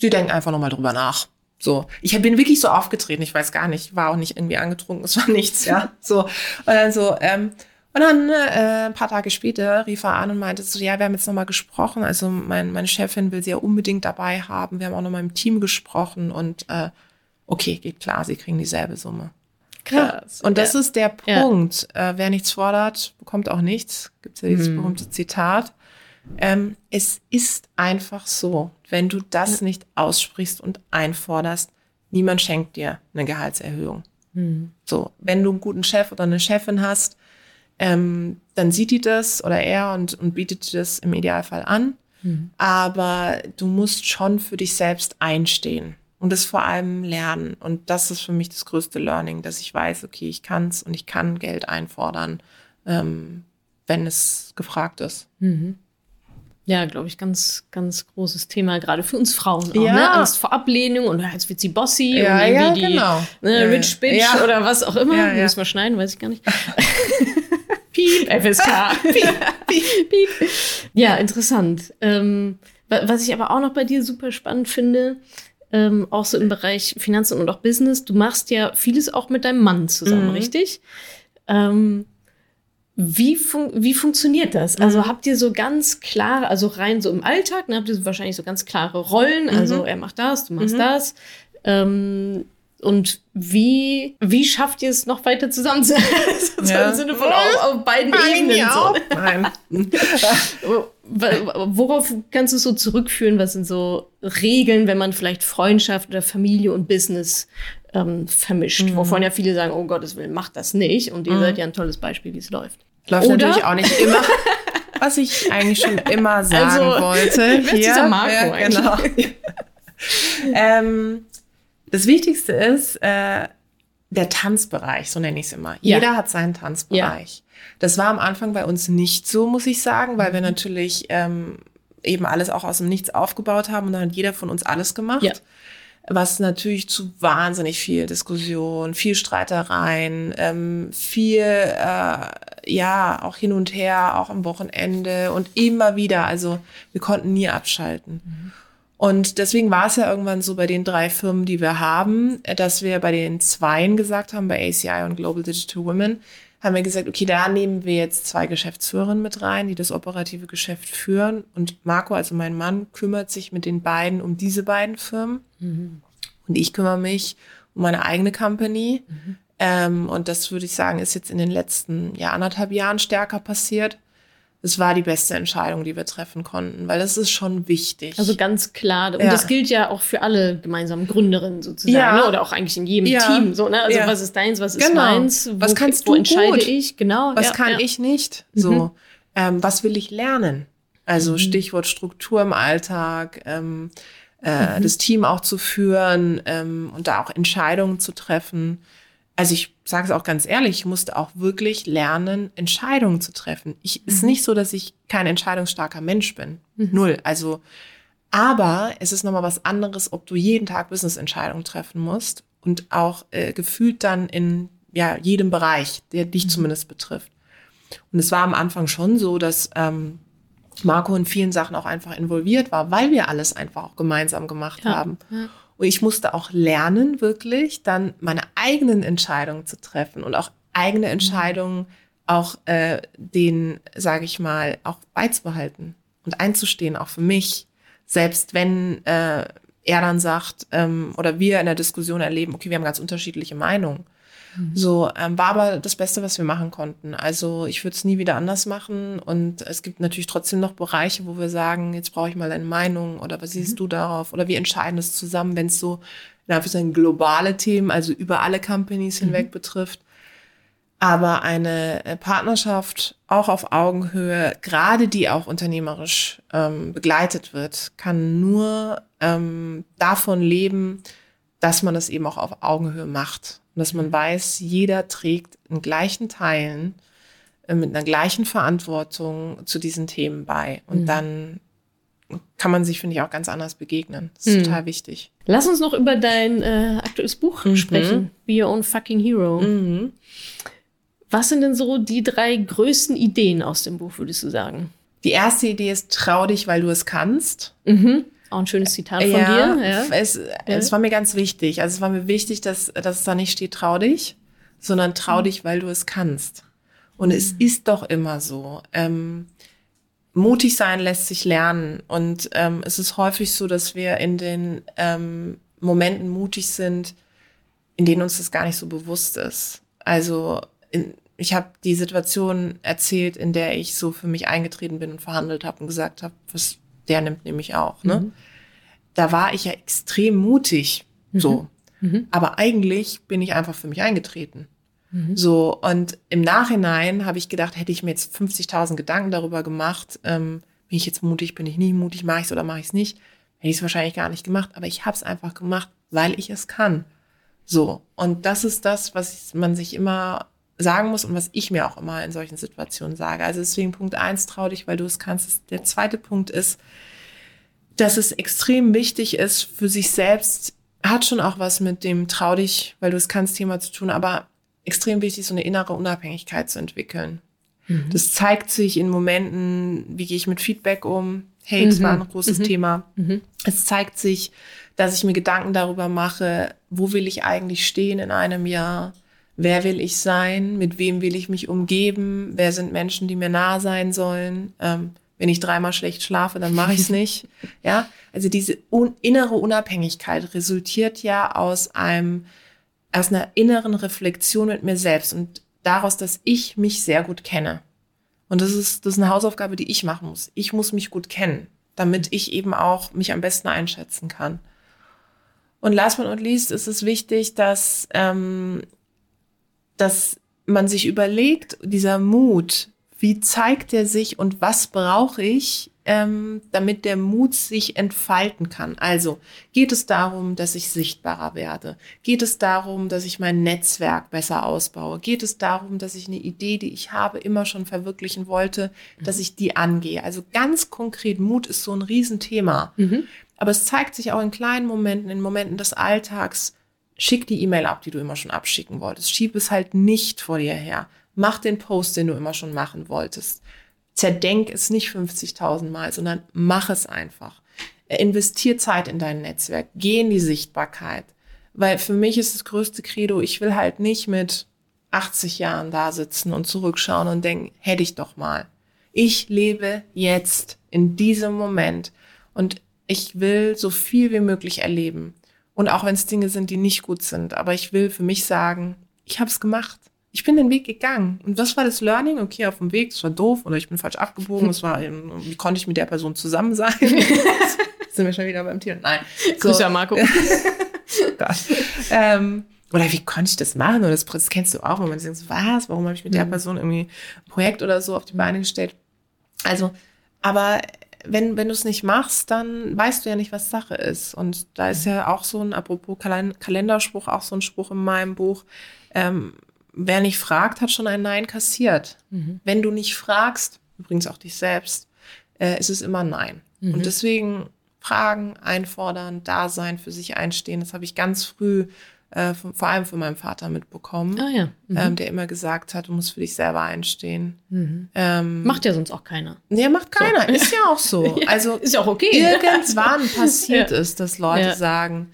Sie denken einfach nochmal drüber nach. So, ich bin wirklich so aufgetreten, ich weiß gar nicht, war auch nicht irgendwie angetrunken, es war nichts, ja. So, und dann so, ähm, und dann äh, ein paar Tage später rief er an und meinte so, ja, wir haben jetzt nochmal gesprochen, also mein, meine Chefin will sie ja unbedingt dabei haben, wir haben auch nochmal im Team gesprochen und äh, okay, geht klar, sie kriegen dieselbe Summe. Krass. Und das Ja. ist der Ja. Punkt. Äh, wer nichts fordert, bekommt auch nichts. Gibt ja dieses berühmte Zitat. Ähm, es ist einfach so, wenn du das nicht aussprichst und einforderst, niemand schenkt dir eine Gehaltserhöhung. So, wenn du einen guten Chef oder eine Chefin hast, ähm, dann sieht die das oder er und, und bietet dir das im Idealfall an. aber du musst schon für dich selbst einstehen und das vor allem lernen. Und das ist für mich das größte Learning, dass ich weiß, okay, ich kann's und ich kann Geld einfordern, ähm, wenn es gefragt ist. Ja, glaube ich, ganz, ganz großes Thema, gerade für uns Frauen auch, Ja. ne? Angst vor Ablehnung und jetzt wird sie bossy Ja, und irgendwie ja, die genau. ne, Ja, Rich Bitch oder was auch immer. Ja. Müssen wir schneiden, weiß ich gar nicht. Piep, FSK. Piep, Piep. Ja, interessant. Ähm, wa- was ich aber auch noch bei dir super spannend finde, ähm, auch so im Bereich Finanzen und auch Business, du machst ja vieles auch mit deinem Mann zusammen, Mhm. richtig? Ähm, wie, fun wie funktioniert das? Also Mhm. habt ihr so ganz klare, also rein so im Alltag, ne, habt ihr so wahrscheinlich so ganz klare Rollen, also Mhm. er macht das, du machst das. Ähm, und wie, wie schafft ihr es noch weiter zusammen zu so Ja. im Sinne von auf, auf beiden Ebenen? So. Nein. Worauf kannst du es so zurückführen? Was sind so Regeln, wenn man vielleicht Freundschaft oder Familie und Business ähm, vermischt? Mhm. Wovon ja viele sagen, oh Gottes Willen, macht das nicht. Und ihr seid ja ein tolles Beispiel, wie es läuft. Läuft Oder? natürlich auch nicht immer. Was ich eigentlich schon immer sagen Also, wollte. dieser Marco ja, genau. ähm, das Wichtigste ist äh, der Tanzbereich, so nenne ich es immer. Ja. Jeder hat seinen Tanzbereich. Das war am Anfang bei uns nicht so, muss ich sagen, weil wir Mhm. natürlich ähm, eben alles auch aus dem Nichts aufgebaut haben und dann hat jeder von uns alles gemacht. Was natürlich zu wahnsinnig viel Diskussion, viel Streitereien, ähm, viel, äh, ja, auch hin und her, auch am Wochenende und immer wieder. Also wir konnten nie abschalten. Und deswegen war es ja irgendwann so bei den drei Firmen, die wir haben, dass wir bei den Zweien gesagt haben, bei ACI und Global Digital Women, haben wir gesagt, okay, da nehmen wir jetzt zwei Geschäftsführerinnen mit rein, die das operative Geschäft führen. Und Marco, also mein Mann, kümmert sich mit den beiden um diese beiden Firmen. Und ich kümmere mich um meine eigene Company. Ähm, und das würde ich sagen, ist jetzt in den letzten ja, anderthalb Jahren stärker passiert. Es war die beste Entscheidung, die wir treffen konnten, weil das ist schon wichtig. Also ganz klar. Und Ja. das gilt ja auch für alle gemeinsamen Gründerinnen sozusagen. Ja. Ne? Oder auch eigentlich in jedem Ja. Team. So, ne? Also Ja. was ist deins, was ist Genau. meins? Wo, Was kannst wo du entscheide gut? ich? Genau. was kann ich nicht? So, ähm, was will ich lernen? Also Stichwort Struktur im Alltag, ähm, äh, das Team auch zu führen ähm, und da auch Entscheidungen zu treffen. Also ich sage es auch ganz ehrlich, ich musste auch wirklich lernen, Entscheidungen zu treffen. Ich ist nicht so, dass ich kein entscheidungsstarker Mensch bin. Null. Also, aber es ist nochmal was anderes, ob du jeden Tag Business-Entscheidungen treffen musst und auch äh, gefühlt dann in ja, jedem Bereich, der dich zumindest betrifft. Und es war am Anfang schon so, dass ähm, Marco in vielen Sachen auch einfach involviert war, weil wir alles einfach auch gemeinsam gemacht Ja, haben. Und ich musste auch lernen, wirklich dann meine eigenen Entscheidungen zu treffen und auch eigene Entscheidungen auch äh, den, sage ich mal, auch beizubehalten und einzustehen, auch für mich. Selbst wenn äh, er dann sagt ähm, oder wir in der Diskussion erleben, okay, wir haben ganz unterschiedliche Meinungen. So, ähm, war aber das Beste, was wir machen konnten. Also ich würde es nie wieder anders machen. Und es gibt natürlich trotzdem noch Bereiche, wo wir sagen, jetzt brauche ich mal deine Meinung oder was siehst du darauf? Oder wir entscheiden es zusammen, wenn es so in Anführungszeichen globale Themen, also über alle Companies hinweg betrifft. Aber eine äh, Partnerschaft auch auf Augenhöhe, gerade die auch unternehmerisch ähm, begleitet wird, kann nur ähm, davon leben, dass man das eben auch auf Augenhöhe macht. Und dass man weiß, jeder trägt in gleichen Teilen äh, mit einer gleichen Verantwortung zu diesen Themen bei. Und dann kann man sich, finde ich, auch ganz anders begegnen. Das ist total wichtig. Lass uns noch über dein äh, aktuelles Buch Mhm. sprechen. Be Your Own Fucking Hero. Was sind denn so die drei größten Ideen aus dem Buch, würdest du sagen? Die erste Idee ist, trau dich, weil du es kannst. Auch ein schönes Zitat von dir. Ja. Es, es war mir ganz wichtig. Also es war mir wichtig, dass, dass es da nicht steht, trau dich, sondern trau Mhm. dich, weil du es kannst. Und es ist doch immer so. Ähm, mutig sein lässt sich lernen. Und ähm, es ist häufig so, dass wir in den ähm, Momenten mutig sind, in denen uns das gar nicht so bewusst ist. Also in, ich habe die Situation erzählt, in der ich so für mich eingetreten bin und verhandelt habe und gesagt habe, was der nimmt nämlich auch. Ne? Da war ich ja extrem mutig, so. Aber eigentlich bin ich einfach für mich eingetreten. So, und im Nachhinein habe ich gedacht, hätte ich mir jetzt 50.000 Gedanken darüber gemacht, ähm, bin bin ich jetzt mutig, bin ich nicht mutig, mache ich es oder mache ich es nicht, hätte ich es wahrscheinlich gar nicht gemacht, aber ich habe es einfach gemacht, weil ich es kann. So, und das ist das, was man sich immer sagen muss und was ich mir auch immer in solchen Situationen sage. Also deswegen Punkt eins, trau dich, weil du es kannst. Der zweite Punkt ist, dass es extrem wichtig ist für sich selbst, hat schon auch was mit dem trau dich, weil du es kannst Thema zu tun, aber extrem wichtig, so eine innere Unabhängigkeit zu entwickeln. Das zeigt sich in Momenten, wie gehe ich mit Feedback um? Hey, das war ein großes Thema. Es zeigt sich, dass ich mir Gedanken darüber mache, wo will ich eigentlich stehen in einem Jahr? Wer will ich sein? Mit wem will ich mich umgeben? Wer sind Menschen, die mir nah sein sollen? Ähm, wenn ich dreimal schlecht schlafe, dann mache ich es nicht. Ja, also diese un innere Unabhängigkeit resultiert ja aus einem aus einer inneren Reflexion mit mir selbst und daraus, dass ich mich sehr gut kenne. Und das ist, das ist eine Hausaufgabe, die ich machen muss. Ich muss mich gut kennen, damit ich eben auch mich am besten einschätzen kann. Und last but not least ist es wichtig, dass, ähm, dass man sich überlegt, dieser Mut, wie zeigt er sich und was brauche ich, ähm, damit der Mut sich entfalten kann. Also geht es darum, dass ich sichtbarer werde? Geht es darum, dass ich mein Netzwerk besser ausbaue? Geht es darum, dass ich eine Idee, die ich habe, immer schon verwirklichen wollte, dass ich die angehe? Also ganz konkret, Mut ist so ein Riesenthema. Aber es zeigt sich auch in kleinen Momenten, in Momenten des Alltags. Schick die E-Mail ab, die du immer schon abschicken wolltest. Schieb es halt nicht vor dir her. Mach den Post, den du immer schon machen wolltest. Zerdenk es nicht 50.000 Mal, sondern mach es einfach. Investier Zeit in dein Netzwerk. Geh in die Sichtbarkeit. Weil für mich ist das größte Credo, ich will halt nicht mit 80 Jahren da sitzen und zurückschauen und denken, hätte ich doch mal. Ich lebe jetzt in diesem Moment und ich will so viel wie möglich erleben. Und auch wenn es Dinge sind, die nicht gut sind, aber ich will für mich sagen, ich habe es gemacht. Ich bin den Weg gegangen. Und was war das Learning? Okay, auf dem Weg, das war doof oder ich bin falsch abgebogen. Das war, ähm, wie konnte ich mit der Person zusammen sein? sind wir schon wieder beim Tier? Nein. So, Grüße Marco. Gott. Ähm, oder wie konnte ich das machen? Oder das, das kennst du auch, wenn man denkt, was? Warum habe ich mit der Person irgendwie ein Projekt oder so auf die Beine gestellt? Also, aber wenn, wenn du es nicht machst, dann weißt du ja nicht, was Sache ist. Und da ist ja auch so ein, apropos Kalen- Kalenderspruch, auch so ein Spruch in meinem Buch. Ähm, wer nicht fragt, hat schon ein Nein kassiert. Wenn du nicht fragst, übrigens auch dich selbst, äh, ist es immer Nein. Und deswegen fragen, einfordern, da sein, für sich einstehen. Das habe ich ganz früh, äh, von, vor allem von meinem Vater mitbekommen, Ah ja. Mhm. ähm, der immer gesagt hat, du musst für dich selber einstehen. Ähm, Macht ja sonst auch keiner. Nee, macht keiner. Ist ja auch so. Also Ist ja auch okay. irgendwann passiert Ja. es, dass Leute Ja. sagen,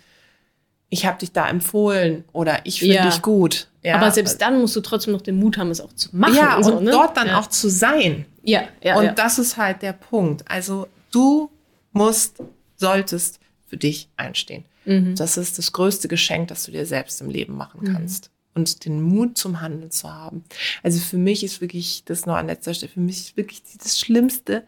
ich habe dich da empfohlen oder ich finde Ja. dich gut. Ja. Aber selbst dann musst du trotzdem noch den Mut haben, es auch zu machen. ja, und so, ne? dort dann ja. auch zu sein. Ja, ja. und ja. das ist halt der Punkt. Also du musst, solltest für dich einstehen. Mhm. Das ist das größte Geschenk, das du dir selbst im Leben machen Mhm. kannst. Und den Mut zum Handeln zu haben. Also für mich ist wirklich, das noch an letzter Stelle, für mich ist wirklich das Schlimmste.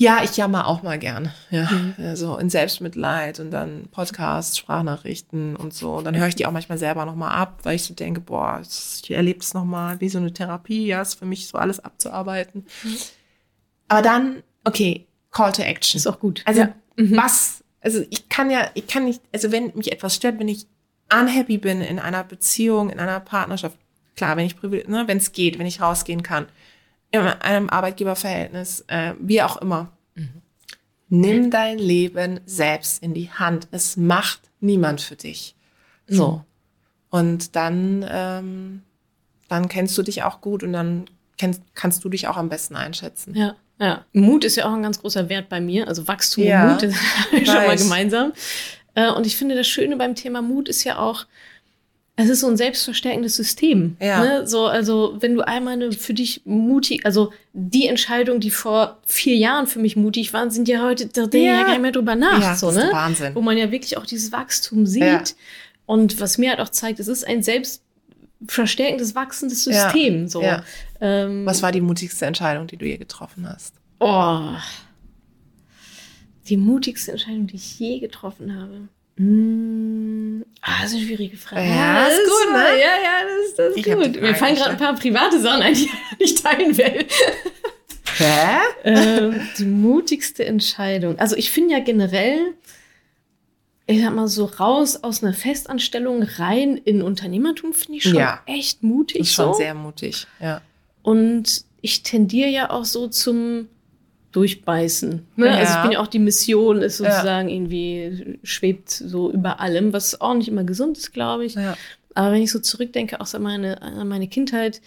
Ja, ich jammer auch mal gern. Ja, Mhm. also in Selbstmitleid und dann Podcasts, Sprachnachrichten und so. Und dann höre ich die auch manchmal selber nochmal ab, weil ich so denke, boah, ich erlebe es nochmal wie so eine Therapie. Ja, ist für mich so alles abzuarbeiten. Aber dann, okay, Call to Action. Ist auch gut. Also Ja. Mhm. was, also ich kann ja, ich kann nicht, also wenn mich etwas stört, wenn ich unhappy bin in einer Beziehung, in einer Partnerschaft, klar, wenn ich ne, wenn es geht, wenn ich rausgehen kann, in einem Arbeitgeberverhältnis, äh, wie auch immer. Nimm dein Leben selbst in die Hand. Es macht niemand für dich. So. Und dann, ähm, dann kennst du dich auch gut und dann kennst, kannst du dich auch am besten einschätzen. Ja, ja. Mut ist ja auch ein ganz großer Wert bei mir. Also Wachstum Ja, und Mut das haben wir schon mal gemeinsam. Äh, Und ich finde, das Schöne beim Thema Mut ist ja auch, es ist so ein selbstverstärkendes System. Ja. Ne? So, also, wenn du einmal eine für dich mutig, also die Entscheidungen, die vor vier Jahren für mich mutig waren, sind ja heute, da denke ich Ja. ja gar nicht mehr drüber nach. Ja, so, das ist ne? Wahnsinn. Wo man ja wirklich auch dieses Wachstum sieht. Ja. Und was mir halt auch zeigt, es ist ein selbstverstärkendes, wachsendes Ja. System. So. Ja. Ähm, Was war die mutigste Entscheidung, die du je getroffen hast? Oh. Die mutigste Entscheidung, die ich je getroffen habe. Mm. Ah, das ist eine schwierige Frage. Ja, ist das gut, ne? Ja, ja, das ist, das ist Ich gut. Mir Frage fallen gerade ein paar private Sachen ein, die ich nicht teilen will. Hä? Ähm, die mutigste Entscheidung. Also ich finde ja generell, ich sag mal so raus aus einer Festanstellung rein in Unternehmertum finde ich schon Ja. echt mutig. Ist schon so. sehr mutig. Ja. Und ich tendiere ja auch so zum Durchbeißen. Ne? Ja. Also ich bin ja auch die Mission ist sozusagen irgendwie schwebt so über allem, was auch nicht immer gesund ist, glaube ich. ja. Aber wenn ich so zurückdenke, auch an meine, an meine Kindheit,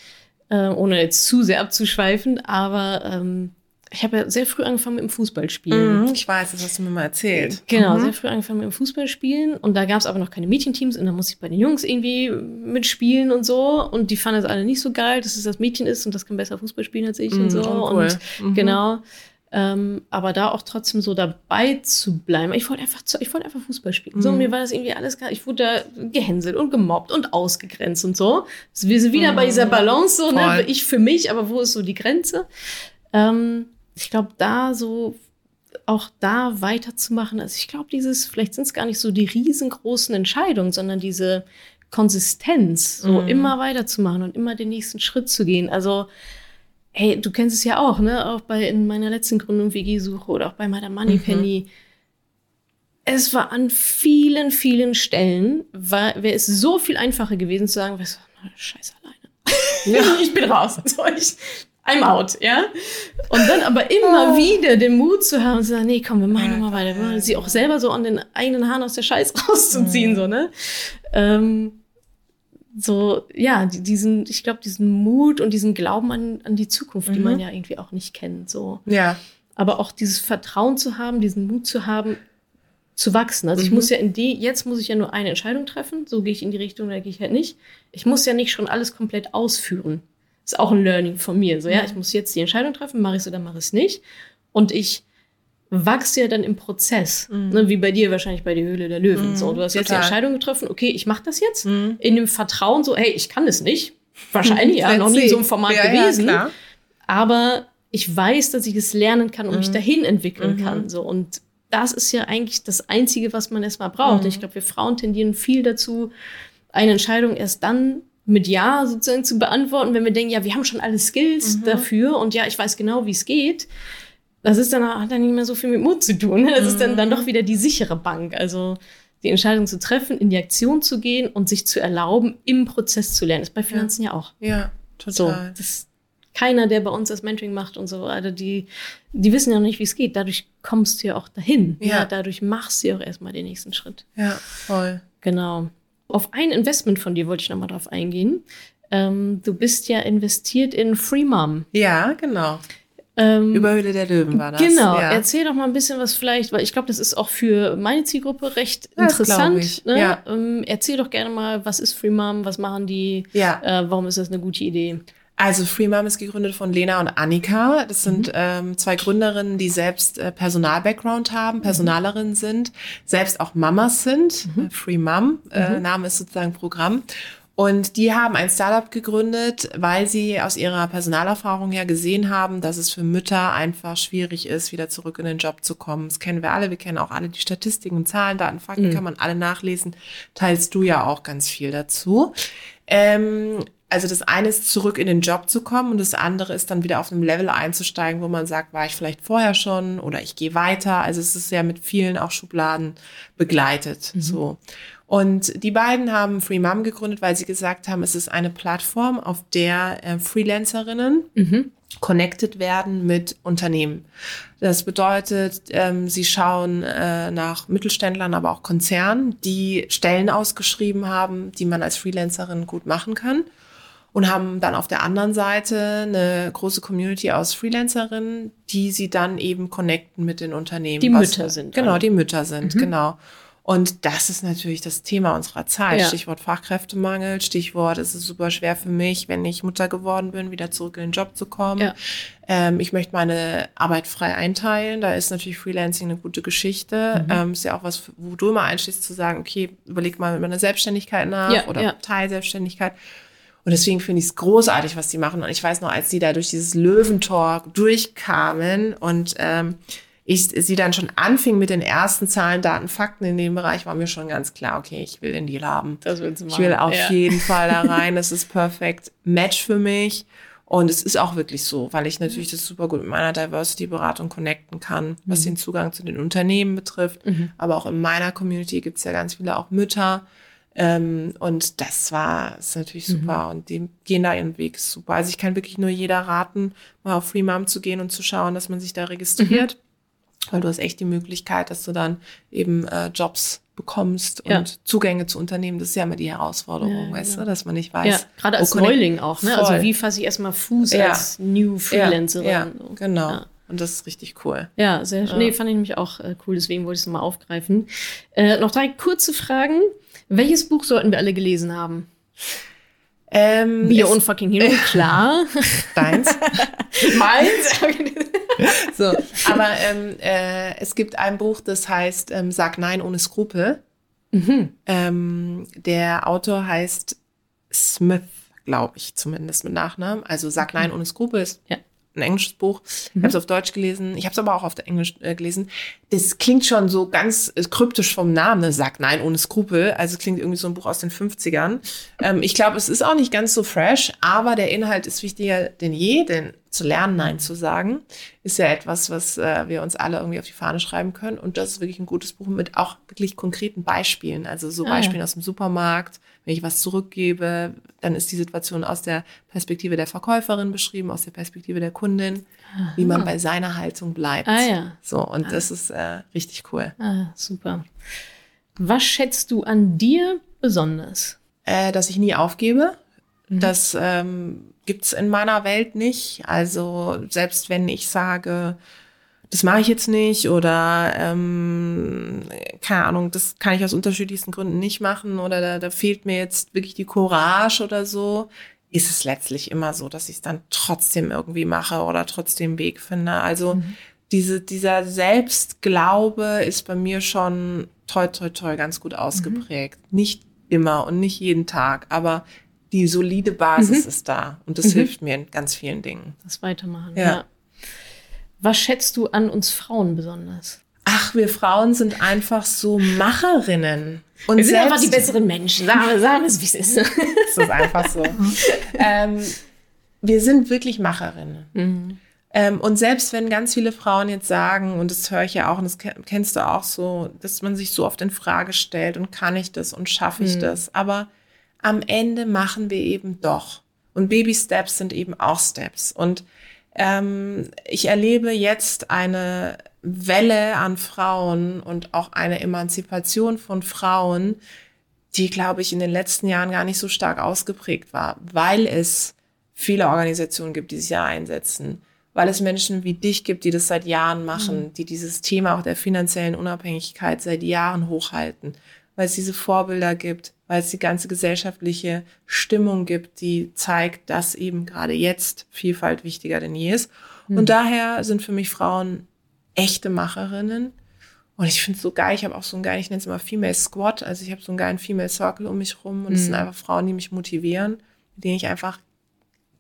äh, ohne jetzt zu sehr abzuschweifen, aber ähm, ich habe ja sehr früh angefangen mit dem Fußballspielen. Mhm, ich weiß, das hast du mir mal erzählt. Genau, Mhm. sehr früh angefangen mit dem Fußballspielen und da gab es aber noch keine Mädchenteams und da musste ich bei den Jungs irgendwie mitspielen und so und die fanden das alle nicht so geil, dass es das Mädchen ist und das kann besser Fußball spielen als ich und Mhm, so oh, cool. und Mhm. genau. Ähm, aber da auch trotzdem so dabei zu bleiben. Ich wollte einfach, ich wollte einfach Fußball spielen. So, Mhm. mir war das irgendwie alles gar, ich wurde da gehänselt und gemobbt und ausgegrenzt und so. Wir sind wieder bei dieser Balance so, ne? Mhm. Ich für mich, aber wo ist so die Grenze? Ähm, ich glaube, da so auch da weiterzumachen. Also ich glaube, dieses, vielleicht sind es gar nicht so die riesengroßen Entscheidungen, sondern diese Konsistenz, so Mhm. immer weiterzumachen und immer den nächsten Schritt zu gehen. Also, hey, du kennst es ja auch, ne? Auch bei in meiner letzten Gründung WG-Suche oder auch bei Madame Moneypenny. Es war an vielen, vielen Stellen, wäre es so viel einfacher gewesen zu sagen, weißt du, scheiße alleine. ich bin raus. So, ich, I'm out, ja. Und dann aber immer wieder den Mut zu haben und zu sagen, nee, komm, wir machen nochmal weiter. Wir machen sie auch selber so an den eigenen Haaren aus der Scheiß rauszuziehen, so, ne? Ähm, so, ja, die- diesen, ich glaube, diesen Mut und diesen Glauben an, an die Zukunft, die Mhm. man ja irgendwie auch nicht kennt, so. Ja. Aber auch dieses Vertrauen zu haben, diesen Mut zu haben, zu wachsen. Also ich Mhm. muss ja in die, jetzt muss ich ja nur eine Entscheidung treffen, so gehe ich in die Richtung oder gehe ich halt nicht. Ich muss ja nicht schon alles komplett ausführen. Ist auch ein Learning von mir. So, ja, Mhm. ich muss jetzt die Entscheidung treffen, mache ich es oder mache ich es nicht. Und ich wachse ja dann im Prozess. Ne, wie bei dir wahrscheinlich bei der Höhle der Löwen. Mhm, So, du hast jetzt die total. Entscheidung getroffen, okay, ich mache das jetzt. Mhm. In dem Vertrauen, so, hey, ich kann es nicht. Wahrscheinlich, ja, noch nie in so einem. Format ja, gewesen Ja, aber ich weiß, dass ich es lernen kann und mich Mhm. dahin entwickeln Mhm. kann. So. Und das ist ja eigentlich das Einzige, was man erstmal braucht. Mhm. Ich glaube, wir Frauen tendieren viel dazu, eine Entscheidung erst dann mit Ja sozusagen zu beantworten, wenn wir denken, ja, wir haben schon alle Skills Mhm. dafür und ja, ich weiß genau, wie es geht. Das ist dann, hat dann nicht mehr so viel mit Mut zu tun. Das ist dann, dann Mhm. doch wieder die sichere Bank. Also die Entscheidung zu treffen, in die Aktion zu gehen und sich zu erlauben, im Prozess zu lernen. Das ist bei Finanzen ja auch. Ja, So, total. das keiner, der bei uns das Mentoring macht und so weiter, die, die wissen ja noch nicht, wie es geht. Dadurch kommst du ja auch dahin. Ja. Ja. dadurch machst du ja auch erstmal den nächsten Schritt. Ja, voll. Genau. Auf ein Investment von dir wollte ich nochmal drauf eingehen. Ähm, du bist ja investiert in Free Mom. Ja, genau. Ähm, Über Höhle der Löwen war das. Genau, Ja. erzähl doch mal ein bisschen was vielleicht, weil ich glaube, das ist auch für meine Zielgruppe recht Das interessant. Ne? ja. Ähm, erzähl doch gerne mal, was ist Free Mom, was machen die, Ja. äh, warum ist das eine gute Idee? Also Free Mom ist gegründet von Lena und Annika. Das sind Mhm. ähm, zwei Gründerinnen, die selbst äh, Personal-Background haben, Personalerinnen sind, selbst auch Mamas sind. Mhm. Äh, Free Mom, äh, Name ist sozusagen Programm. Und die haben ein Startup gegründet, weil sie aus ihrer Personalerfahrung ja gesehen haben, dass es für Mütter einfach schwierig ist, wieder zurück in den Job zu kommen. Das kennen wir alle. Wir kennen auch alle die Statistiken, Zahlen, Daten, Fakten, Mhm. kann man alle nachlesen. Teilst du ja auch ganz viel dazu. Ähm, also das eine ist zurück in den Job zu kommen und das andere ist dann wieder auf einem Level einzusteigen, wo man sagt, war ich vielleicht vorher schon oder ich gehe weiter. Also es ist ja mit vielen auch Schubladen begleitet. So. Und die beiden haben Free Mom gegründet, weil sie gesagt haben, es ist eine Plattform, auf der äh, Freelancerinnen connected werden mit Unternehmen. Das bedeutet, ähm, sie schauen äh, nach Mittelständlern, aber auch Konzernen, die Stellen ausgeschrieben haben, die man als Freelancerin gut machen kann. Und haben dann auf der anderen Seite eine große Community aus Freelancerinnen, die sie dann eben connecten mit den Unternehmen. Die Mütter sind Genau, die Mütter sind, genau. Und das ist natürlich das Thema unserer Zeit. Ja. Stichwort Fachkräftemangel, Stichwort, es ist super schwer für mich, wenn ich Mutter geworden bin, wieder zurück in den Job zu kommen. Ja. Ähm, ich möchte meine Arbeit frei einteilen. Da ist natürlich Freelancing eine gute Geschichte. Mhm. Ähm, ist ja auch was, wo du immer einschließt, zu sagen, okay, überleg mal mit meiner Selbstständigkeit nach Ja, oder. Teilselbstständigkeit. Und deswegen finde ich es großartig, was die machen. Und ich weiß noch, als die da durch dieses Löwentor durchkamen und ähm, ich sie dann schon anfing mit den ersten Zahlen, Daten, Fakten in dem Bereich, war mir schon ganz klar, okay, ich will den Deal haben. Das willst du Ich will auf ja. jeden Fall da rein. Das ist perfekt Match für mich. Und es ist auch wirklich so, weil ich natürlich das super gut mit meiner Diversity-Beratung connecten kann, was den Zugang zu den Unternehmen betrifft. Aber auch in meiner Community gibt es ja ganz viele auch Mütter. Ähm, und das war ist natürlich super. Und die gehen da ihren Weg super. Also ich kann wirklich nur jeder raten, mal auf Free Mom zu gehen und zu schauen, dass man sich da registriert. Weil du hast echt die Möglichkeit, dass du dann eben äh, Jobs bekommst Ja. und Zugänge zu Unternehmen. Das ist ja immer die Herausforderung, Ja, weißt genau. du, dass man nicht weiß. Ja, gerade als Neuling auch, ne? Voll. Also wie fasse ich erstmal Fuß Ja. als New Freelancerin? Ja, ja so. genau. Ja. Und das ist richtig cool. Ja, sehr schön. Nee, fand ich nämlich auch äh, cool, deswegen wollte ich es nochmal aufgreifen. Äh, noch drei kurze Fragen. Welches Buch sollten wir alle gelesen haben? Ähm, Be Your Own Fucking Hero, klar. deins. Meins? so, aber ähm, äh, es gibt ein Buch, das heißt ähm, Sag Nein ohne Skrupel. Mhm. Ähm, der Autor heißt Smith, glaube ich, zumindest mit Nachnamen. Also Sag Nein ohne Skrupel ist Ja. Ein englisches Buch. Ich habe es auf Deutsch gelesen. Ich habe es aber auch auf Englisch äh, gelesen. Das klingt schon so ganz äh, kryptisch vom Namen. Ne? Sag Nein ohne Skrupel. Also es klingt irgendwie so ein Buch aus den 50ern. Ähm, ich glaube, es ist auch nicht ganz so fresh, aber der Inhalt ist wichtiger denn je, denn zu lernen, Nein zu sagen, ist ja etwas, was äh, wir uns alle irgendwie auf die Fahne schreiben können. Und das ist wirklich ein gutes Buch mit auch wirklich konkreten Beispielen. Also so Ah, ja. Beispielen aus dem Supermarkt. Wenn ich was zurückgebe, dann ist die Situation aus der Perspektive der Verkäuferin beschrieben, aus der Perspektive der Kundin, wie man bei seiner Haltung bleibt. Ah ja. So, und das ist äh, richtig cool. Ah, super. Was schätzt du an dir besonders? Äh, dass ich nie aufgebe. Mhm. Das ähm, gibt's in meiner Welt nicht. Also selbst wenn ich sage, das mache ich jetzt nicht oder ähm, keine Ahnung, das kann ich aus unterschiedlichsten Gründen nicht machen oder da, da fehlt mir jetzt wirklich die Courage oder so, ist es letztlich immer so, dass ich es dann trotzdem irgendwie mache oder trotzdem Weg finde. Also Mhm. diese, dieser Selbstglaube ist bei mir schon toi toi toi ganz gut ausgeprägt. Nicht immer und nicht jeden Tag, aber die solide Basis ist da und das hilft mir in ganz vielen Dingen. Das Weitermachen. Ja. Was schätzt du an uns Frauen besonders? Ach, wir Frauen sind einfach so Macherinnen. Und Wir sind einfach die besseren Menschen. Sagen wir, sagen es, wie es ist. Das ist einfach so. ähm, wir sind wirklich Macherinnen. Mhm. Ähm, und selbst wenn ganz viele Frauen jetzt sagen, und das höre ich ja auch, und das ke- kennst du auch so, dass man sich so oft in Frage stellt und kann ich das und schaffe Mhm. ich das. Aber am Ende machen wir eben doch. Und Baby Steps sind eben auch Steps. Und ähm, ich erlebe jetzt eine Welle an Frauen und auch eine Emanzipation von Frauen, die, glaube ich, in den letzten Jahren gar nicht so stark ausgeprägt war, weil es viele Organisationen gibt, die sich ja einsetzen, weil es Menschen wie dich gibt, die das seit Jahren machen, die dieses Thema auch der finanziellen Unabhängigkeit seit Jahren hochhalten, weil es diese Vorbilder gibt, weil es die ganze gesellschaftliche Stimmung gibt, die zeigt, dass eben gerade jetzt Vielfalt wichtiger denn je ist. Und daher sind für mich Frauen echte Macherinnen. Und ich finde es so geil, ich habe auch so einen geilen, ich nenne es immer Female Squad, also ich habe so einen geilen Female Circle um mich rum und es sind einfach Frauen, die mich motivieren, mit denen ich einfach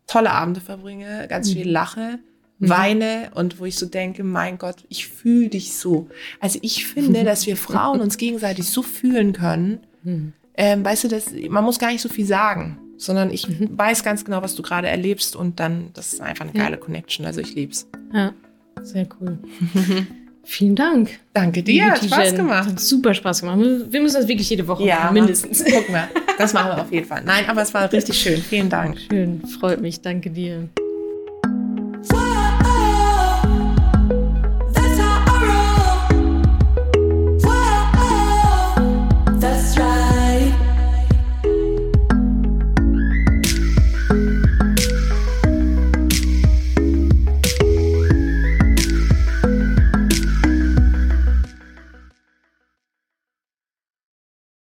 tolle Abende verbringe, ganz viel lache, weine und wo ich so denke, mein Gott, ich fühle dich so. Also ich finde, dass wir Frauen uns gegenseitig so fühlen können. Ähm, weißt du, das, man muss gar nicht so viel sagen, sondern ich weiß ganz genau, was du gerade erlebst und dann, das ist einfach eine geile Connection. Also ich lieb's. Ja, sehr cool. Vielen Dank. Danke dir, hat liebe Spaß gemacht. Hat super Spaß gemacht. Wir müssen das wirklich jede Woche Ja, machen, mindestens. Guck mal, das machen wir auf jeden Fall. Nein, aber es war richtig schön. Vielen Dank. Schön, freut mich. Danke dir.